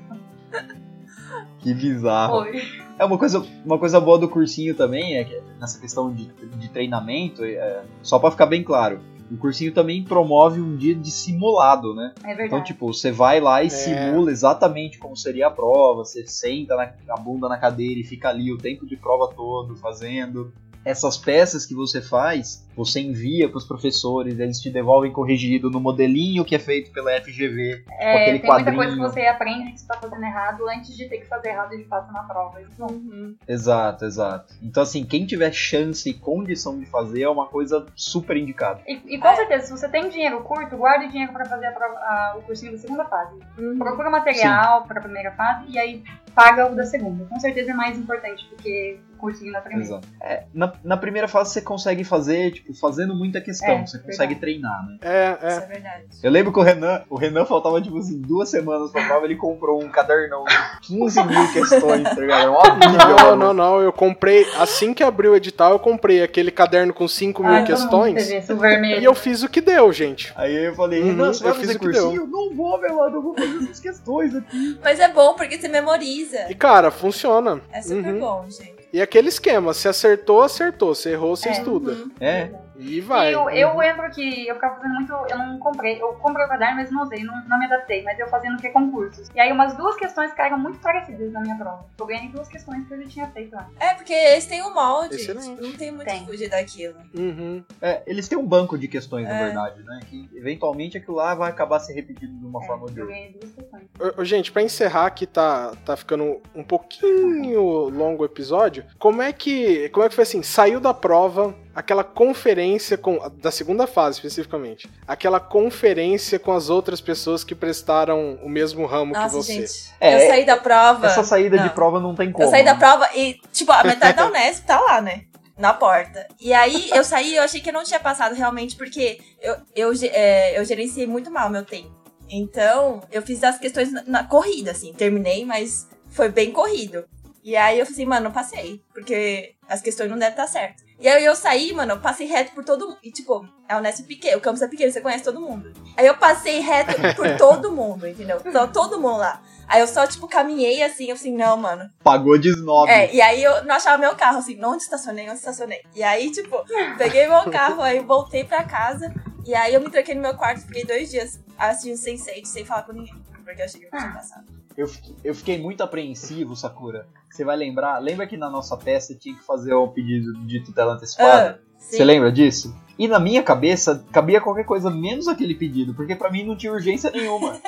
Que bizarro. Foi. É uma coisa, uma coisa boa do cursinho também, é que nessa questão de, de treinamento, é, só pra ficar bem claro, o cursinho também promove um dia de simulado, né? É verdade. Então, tipo, você vai lá e simula exatamente como seria a prova, você senta na, a bunda na cadeira e fica ali o tempo de prova todo fazendo. Essas peças que você faz, você envia para os professores, eles te devolvem corrigido no modelinho que é feito pela FGV, com É, aquele tem muita coisa que quadrinho. você aprende que você tá fazendo errado antes de ter que fazer errado de fato na prova. Uhum. Exato, exato. Então, assim, quem tiver chance e condição de fazer é uma coisa super indicada. E, e com certeza, se você tem dinheiro curto, guarde dinheiro pra fazer a prova- a- o cursinho da segunda fase. Uhum. Procura material pra primeira fase e aí paga o da segunda. Com certeza é mais importante, porque cursinho na primeira. Exato. É, na, na primeira fase você consegue fazer, tipo, fazendo muita questão, É, você consegue verdade. treinar, né? É, Isso é. é verdade. Eu lembro que o Renan, o Renan faltava, tipo assim, duas semanas pra prova, ele comprou um cadernão de 15 mil questões, tá ligado? É Não, não, não. Eu comprei, assim que abriu o edital, eu comprei aquele caderno com 5 mil Ah, questões. teve vermelho. E eu fiz o que deu, gente. Aí eu falei, Uhum, Renan, você vai eu fiz fazer o que cursinho? Não vou, meu mano, eu vou fazer essas questões aqui. Mas é bom porque você memoriza. E cara, funciona. É super Uhum. bom, gente. E aquele esquema, se acertou, acertou. Se errou, você É. estuda. Uhum. É, E vai. E eu, eu lembro que eu ficava fazendo muito. Eu não comprei. Eu comprei o caderno, mas não usei, não, não me adaptei. Mas eu fazia no que concursos. E aí umas duas questões caíram muito parecidas na minha prova. Eu ganhei duas questões que eu já tinha feito lá. É, porque eles têm um molde. Excelente. Tipo, não tem muito Tem. que fugir daquilo. Uhum. é, eles têm um banco de questões, na É. verdade, né? Que eventualmente aquilo lá vai acabar se repetindo de uma É, forma ou de eu outra. ganhei duas questões. Ô, ô, Gente, pra encerrar que tá, tá ficando um pouquinho longo o episódio, como é que como é que foi assim? Saiu da prova, aquela conferência com da segunda fase especificamente, aquela conferência com as outras pessoas que prestaram o mesmo ramo que Nossa, você. gente. É, eu saí da prova. Essa saída de Não. prova não tem como. Eu saí da prova e, tipo, a metade da Unesp tá lá, né? Na porta. E aí eu saí eu achei que eu não tinha passado realmente, porque eu, eu, é, eu gerenciei muito mal o meu tempo. Então, eu fiz as questões na, na corrida, assim. Terminei, mas foi bem corrido. E aí eu falei assim, mano, não passei. Porque as questões não devem estar certas. E aí eu saí, mano, eu passei reto por todo mundo. E tipo, a Unesp é pequeno, o campus é pequeno, você conhece todo mundo. Aí eu passei reto por todo mundo, entendeu? Então, todo mundo lá. Aí eu só, tipo, caminhei assim, eu assim, não, mano. Pagou de snob. É, e aí eu não achava meu carro, assim, onde estacionei, onde estacionei. E aí, tipo, peguei meu carro, aí voltei pra casa. E aí eu me tranquei no meu quarto, fiquei dois dias assistindo Sense8 sem falar com ninguém. Porque eu achei que eu tinha passado. Eu, fiquei- eu fiquei muito apreensivo, Sakura. Você vai lembrar? Lembra que na nossa peça tinha que fazer um pedido de tutela antecipada? Ah, Você lembra disso? E na minha cabeça, cabia qualquer coisa menos aquele pedido, porque pra mim não tinha urgência nenhuma.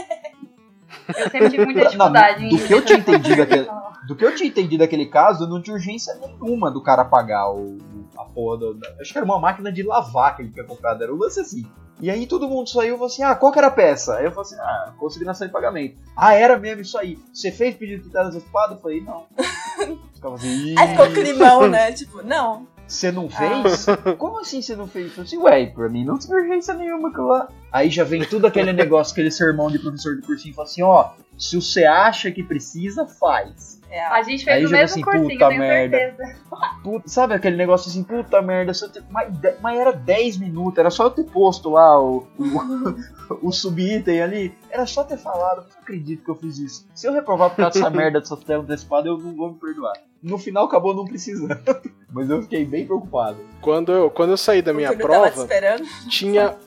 Eu sempre tive muita dificuldade em. do que eu tinha entendido daquele, do que eu tinha entendido daquele caso, não tinha urgência nenhuma do cara pagar o, a porra do, da- Acho que era uma máquina de lavar que ele tinha comprado, era um lance assim. E aí todo mundo saiu e falou assim: ah, qual que era a peça? Aí eu falei assim: ah, consignação de pagamento. Ah, era mesmo isso aí. Você fez pedido de tutela antecipada? Eu falei: não. Ficava assim: Aí ficou "Ih, climão, né? Tipo, não. Você não fez? Como assim você não fez? Eu falei assim, ué, pra mim não tinha urgência nenhuma aquilo lá. Aí já vem tudo aquele negócio, aquele sermão de professor de cursinho, fala assim, ó, se você acha que precisa, faz. É, A gente fez Aí o mesmo assim, cursinho, puta eu tenho merda. certeza. Puta, sabe aquele negócio assim, puta merda, se te- mas, de- mas era 10 minutos, era só eu ter posto lá o, o, o subitem ali, era só ter falado, não acredito que eu fiz isso. Se eu reprovar por causa dessa merda dessa tela antecipada, eu não vou me perdoar. No final acabou não precisando, mas eu fiquei bem preocupado. Quando eu, quando eu saí da minha prova, esperando. tinha.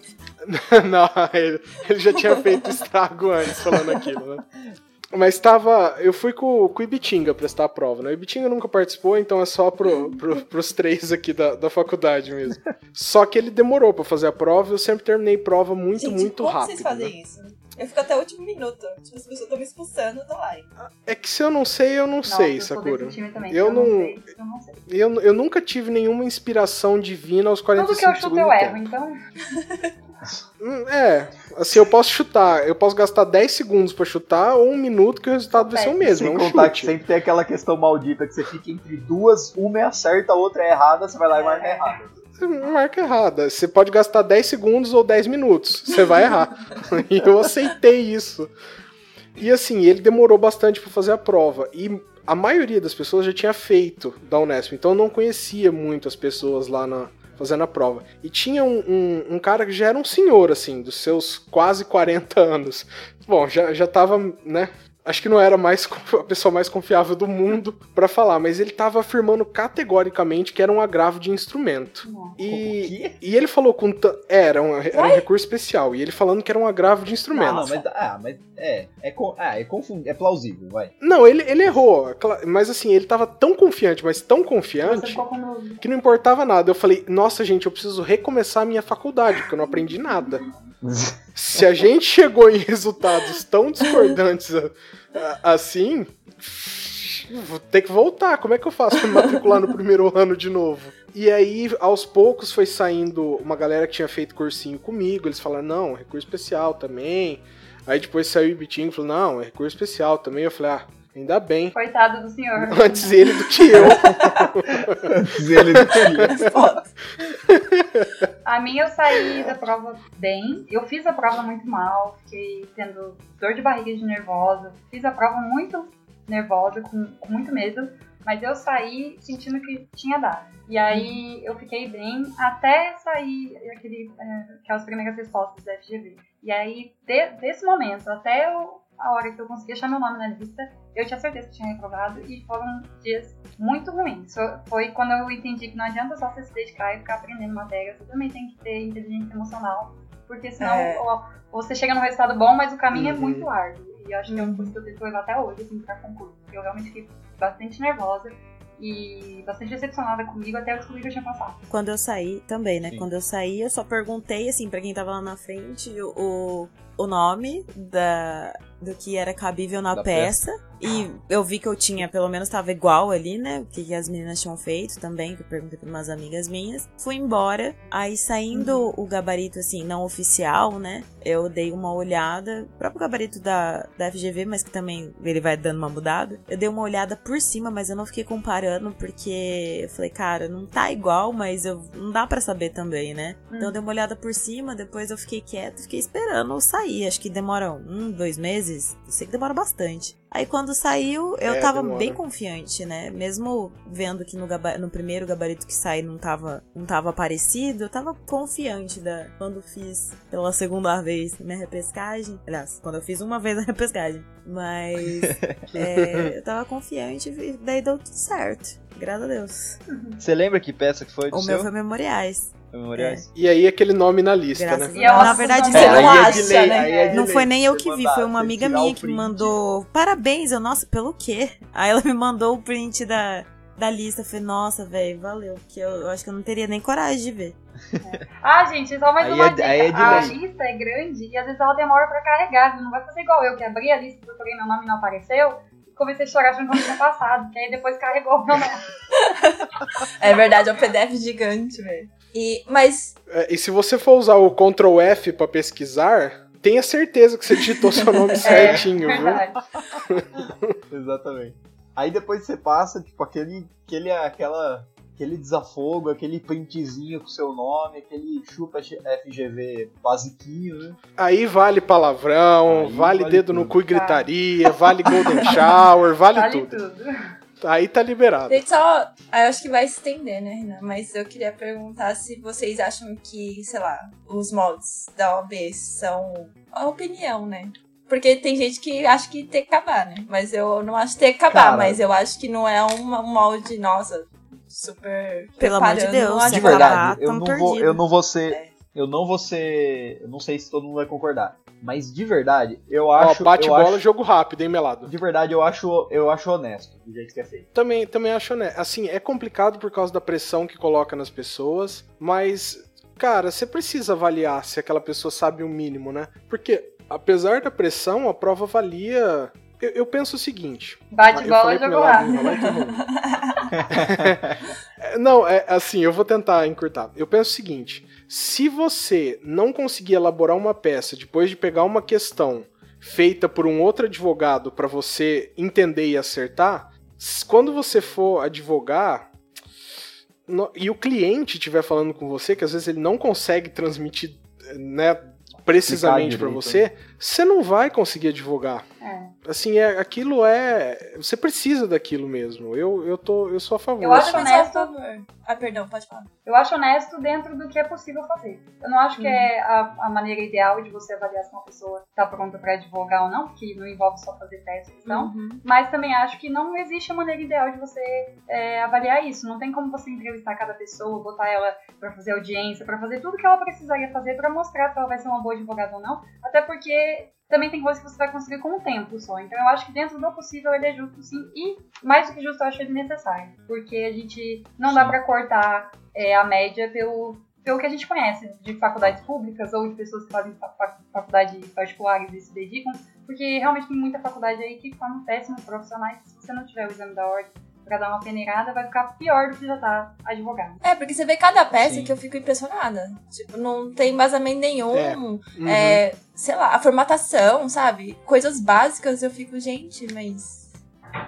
Não, ele, ele já tinha feito estrago antes falando aquilo, né? Mas tava. Eu fui com, com o Ibitinga prestar a prova, né? O Ibitinga nunca participou, então é só pro, pro, pros três aqui da, da faculdade mesmo. Só que ele demorou pra fazer a prova e eu sempre terminei prova muito, Gente, muito como rápido. vocês fazem né? isso? Eu fico até o último minuto. Tipo, as pessoas estão me expulsando, eu tô lá. É que se eu não sei, eu não Nossa, sei, eu Sakura. também. Eu não- sei, eu não sei. Eu, eu nunca tive nenhuma inspiração divina aos Tudo que 45 eu chuto segundos. eu do erro, então. Hum, É, assim, eu posso chutar, eu posso gastar 10 segundos pra chutar ou um minuto que o resultado vai ser o mesmo, é Sem um contar que chute. sempre tem aquela questão maldita que você fica entre duas, uma é acerta, a outra é errada, você vai lá e marca É. errada. Marca errada. Você pode gastar 10 segundos ou 10 minutos. Você vai errar. e eu aceitei isso. E assim, ele demorou bastante pra fazer a prova. E a maioria das pessoas já tinha feito da Unesp. Então eu não conhecia muito as pessoas lá na, fazendo a prova. E tinha um, um, um cara que já era um senhor, assim, dos seus quase 40 anos. Bom, já, já tava, né? Acho que não era mais a pessoa mais confiável do mundo pra falar, mas ele tava afirmando categoricamente que era um agravo de instrumento. O E, quê? e ele falou com. é, Era um, era um recurso especial. E ele falando que era um agravo de instrumento. Não, não, mas, ah, mas é, é, ah, é, confund, é plausível, vai. Não, ele, ele errou. Mas assim, ele tava tão confiante, mas tão confiante, que não importava nada. Eu falei, nossa, gente, eu preciso recomeçar a minha faculdade, porque eu não aprendi nada. Se a gente chegou em resultados tão discordantes assim, vou ter que voltar. Como é que eu faço pra me matricular no primeiro ano de novo? E aí, aos poucos, foi saindo uma galera que tinha feito cursinho comigo. Eles falaram, não, recurso especial também. Aí depois saiu o Ibitinho e falou, não, é recurso especial também. Eu falei, ah, Ainda bem. Coitado do senhor. Antes ele do que eu. Ele do que- Foda. A minha eu saí da prova bem. Eu fiz a prova muito mal, fiquei tendo dor de barriga de nervosa. Fiz a prova muito nervosa, com, com muito medo. Mas eu saí sentindo que tinha dado. E aí eu fiquei bem até sair aquele, é, aquelas primeiras respostas da FGV. E aí, de- desse momento até o- a hora que eu consegui achar meu nome na lista, eu tinha certeza que tinha reprovado. E foram dias muito ruins. Foi- quando eu entendi que não adianta só você se dedicar e ficar aprendendo matéria. Você também tem que ter inteligência emocional. Porque senão É. ó, você chega num resultado bom, mas o caminho é Uhum. muito árduo. E eu acho que é uma coisa que eu tento levar até hoje, assim, pra concurso. Porque eu realmente fiquei bastante nervosa e bastante decepcionada comigo até eu descobrir que eu tinha passado. Quando eu saí, também, né? Sim. Quando eu saí, eu só perguntei, assim, pra quem tava lá na frente, o, o nome da, do que era cabível na Da peça. E eu vi que eu tinha, pelo menos tava igual ali, né? O que, que as meninas tinham feito também, que eu perguntei pra umas amigas minhas. Fui embora, aí saindo o gabarito, assim, não oficial, né? Eu dei uma olhada, o próprio gabarito da, da FGV, mas que também ele vai dando uma mudada. Eu dei uma olhada por cima, mas eu não fiquei comparando, porque eu falei, cara, não tá igual, mas eu, não dá pra saber também, né? Então eu dei uma olhada por cima, depois eu fiquei quieta, fiquei esperando sair. Acho que demora um, dois meses. Eu sei que demora bastante. Aí quando saiu, eu É, tava demora. bem confiante, né? Mesmo vendo que no, no primeiro gabarito que saiu não tava, não tava parecido, eu tava confiante da quando fiz pela segunda vez minha repescagem. Aliás, quando eu fiz uma vez a repescagem. Mas é, eu tava confiante e daí deu tudo certo. Graças a Deus. Você lembra que peça que foi O seu? meu foi memoriais. Memoriais? E aí aquele nome na lista, Graças né? E ela- Na verdade, Você não é acha, né? é Não lei. foi nem eu que vi, foi uma amiga o minha que mandou. Parabéns, eu, nossa, pelo quê? Aí ela me mandou o print da, da lista. Eu falei, nossa, velho, valeu. Porque eu, eu acho que eu não teria nem coragem de ver. Ah, gente, só mais Aí uma é- dica. aí é de a lei. lista é grande e às vezes ela demora pra carregar. Não vai fazer igual eu, que abri a lista, procurei meu nome e não apareceu. E comecei a chorar achando que eu não tinha passado. Que aí depois carregou o meu nome. É verdade, é um PDF gigante, velho. E, mas, É, E se você for usar o Ctrl F pra pesquisar, tenha certeza que você digitou seu nome certinho, é viu? verdade. Exatamente. Aí depois você passa, tipo, aquele, aquele, aquela, aquele desafogo, aquele printzinho com seu nome, aquele chupa FGV basiquinho, né? Aí vale palavrão, Aí vale, vale dedo no tudo. cu e gritaria, vale golden shower, vale, Vale tudo. tudo. Aí tá liberado. gente, só. Eu acho que vai se estender, né, Renan? Mas eu queria perguntar se vocês acham que, sei lá, os moldes da OAB são a opinião, né? Porque tem gente que acha que tem que acabar, né? Mas eu não acho que tem que acabar, Cara. mas eu acho que não é um molde, nossa, super. Pelo amor de Deus, se De acabar, verdade, eu não, vou, eu não vou ser. É. Eu não vou ser. Eu não sei se todo mundo vai concordar. Mas de verdade, eu Ó, acho. bate eu bola, acho- jogo rápido, hein, Melado? De verdade, eu acho, eu acho honesto do jeito que é feito. Também, também acho, né? Assim, é complicado por causa da pressão que coloca nas pessoas, mas, cara, você precisa avaliar se aquela pessoa sabe o mínimo, né? Porque, apesar da pressão, a prova valia. Eu, eu penso o seguinte. Bate bola, jogou lá. então vamos. É, Não, é assim, eu vou tentar encurtar. Eu penso o seguinte: se você não conseguir elaborar uma peça depois de pegar uma questão feita por um outro advogado para você entender e acertar, quando você for advogar no- e o cliente estiver falando com você, que às vezes ele não consegue transmitir, né, precisamente para você, você não vai conseguir advogar. É. Assim, é, aquilo é. Você precisa daquilo mesmo. Eu, eu, tô, eu sou a favor. Eu acho Também sou a honesto. favor. Ah, perdão, pode falar. Eu acho honesto dentro do que é possível fazer. Eu não acho que é a, a maneira ideal de você avaliar se uma pessoa está pronta para advogar ou não, porque não envolve só fazer teste, não. Uhum. Mas também acho que não existe a maneira ideal de você é, avaliar isso. Não tem como você entrevistar cada pessoa, botar ela para fazer audiência, para fazer tudo que ela precisaria fazer para mostrar se ela vai ser uma boa advogada ou não. Até porque também tem coisas que você vai conseguir com o tempo só. Então eu acho que dentro do possível ele é justo sim. E mais do que justo, eu acho ele necessário. Porque a gente não dá para cortar é, a média pelo, pelo que a gente conhece de faculdades públicas ou de pessoas que fazem fa- fa- faculdades particulares e se dedicam. Porque realmente tem muita faculdade aí que forma péssimos profissionais. Se você não tiver o exame da ordem pra dar uma peneirada, vai ficar pior do que já tá advogado. É, porque você vê cada peça Sim. que eu fico impressionada. Tipo, não tem embasamento nenhum. É. É. Uhum. sei lá, a formatação, sabe? Coisas básicas eu fico, gente, mas.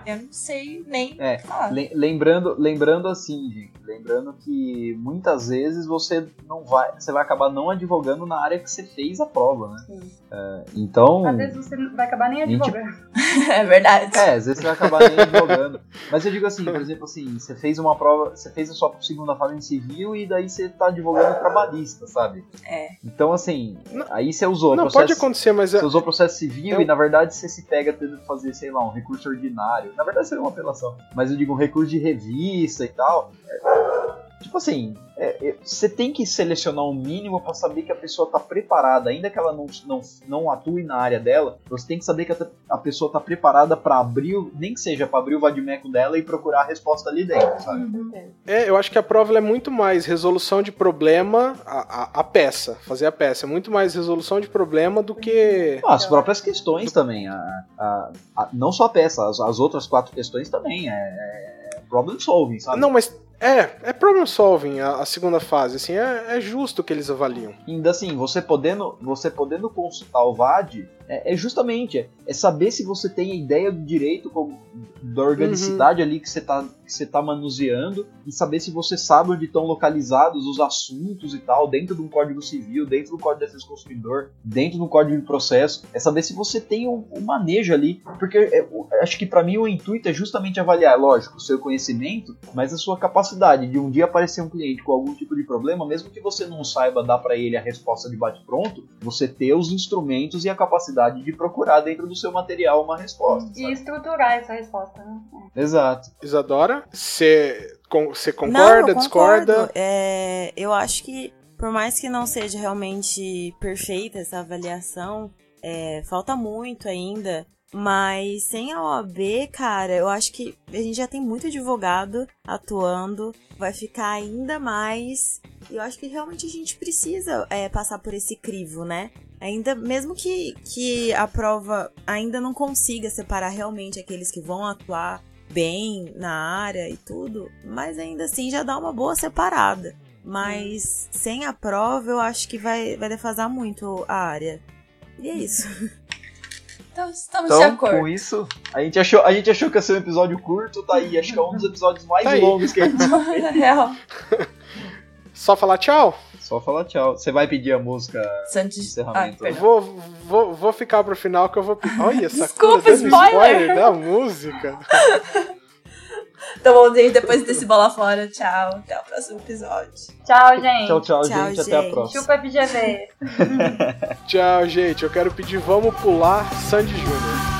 Eu não sei nem É, falar. Le- Lembrando, lembrando assim, gente, lembrando que muitas vezes você não vai, você vai acabar não advogando na área que você fez a prova, né? Sim. É, então, Às vezes você não vai acabar nem Gente, advogando. É verdade. é, às vezes você vai acabar nem advogando. Mas eu digo assim, por exemplo, assim, você fez uma prova, você fez a sua segunda fase em civil e daí você tá advogando trabalhista, sabe? É. Então, assim, Não- aí você usou Não, processo, pode acontecer, mas é, Você usou processo civil Eu- e na verdade você se pega tendo que fazer, sei lá, um recurso ordinário. Na verdade seria uma apelação. Mas eu digo um recurso de revista e tal. É, Tipo assim, é, é, você tem que selecionar um mínimo pra saber que a pessoa tá preparada, ainda que ela não, não, não atue na área dela, você tem que saber que a, a pessoa tá preparada pra abrir, o- nem que seja pra abrir o vadimeco dela e procurar a resposta ali dentro, sabe? É, eu acho que a prova é muito mais resolução de problema, a, a, a peça, fazer a peça. É muito mais resolução de problema do que. Ah, As próprias questões também, a, a- a- não só a peça, as, as outras quatro questões também, é, é problem solving, sabe? Não, mas é, é problem solving a, a segunda fase, assim, é, é justo que eles avaliam. Ainda assim, você podendo, você podendo consultar o VAD, é, é justamente é, é saber se você tem a ideia do direito como, da organicidade ali que você está que você tá manuseando e saber se você sabe onde estão localizados os assuntos e tal, dentro de um código civil, dentro do código de defesa do consumidor, dentro do código de processo, é saber se você tem um, um manejo ali, porque é, acho que para mim o intuito é justamente avaliar, lógico, o seu conhecimento, mas a sua capacidade de um dia aparecer um cliente com algum tipo de problema, mesmo que você não saiba dar para ele a resposta de bate-pronto, você ter os instrumentos e a capacidade de procurar dentro do seu material uma resposta. E sabe? estruturar essa resposta, né? Exato. Isadora, você con- você Não, concorda, eu discorda? É, eu acho que, por mais que não seja realmente perfeita essa avaliação, é, falta muito ainda. Mas sem a OAB, cara, eu acho que a gente já tem muito advogado atuando, vai ficar ainda mais. E eu acho que realmente a gente precisa é, passar por esse crivo, né? Ainda, mesmo que, que a prova ainda não consiga separar realmente aqueles que vão atuar bem na área e tudo, mas ainda assim já dá uma boa separada. Mas sem a prova, eu acho que vai, vai defasar muito a área. E é isso. Então estamos de Então, acordo. com isso, a gente, achou, a gente achou que ia ser um episódio curto, tá aí. Acho que é um dos episódios mais Tá aí. longos que a gente fez. Na real. Só falar tchau? Só falar tchau. Você vai pedir a música Santos. Encerramento, Ah, né? Vou, vou, vou ficar pro final que eu vou. Olha, essa Desculpa, coisa, dando spoiler. da música. Então, bom, gente, depois desse bola fora, tchau. Até o próximo episódio. Tchau, gente. Tchau, tchau, Tchau, gente. Até a gente. próxima. Chupa FGV. Tchau, gente. Eu quero pedir, vamos pular Sandy Júnior.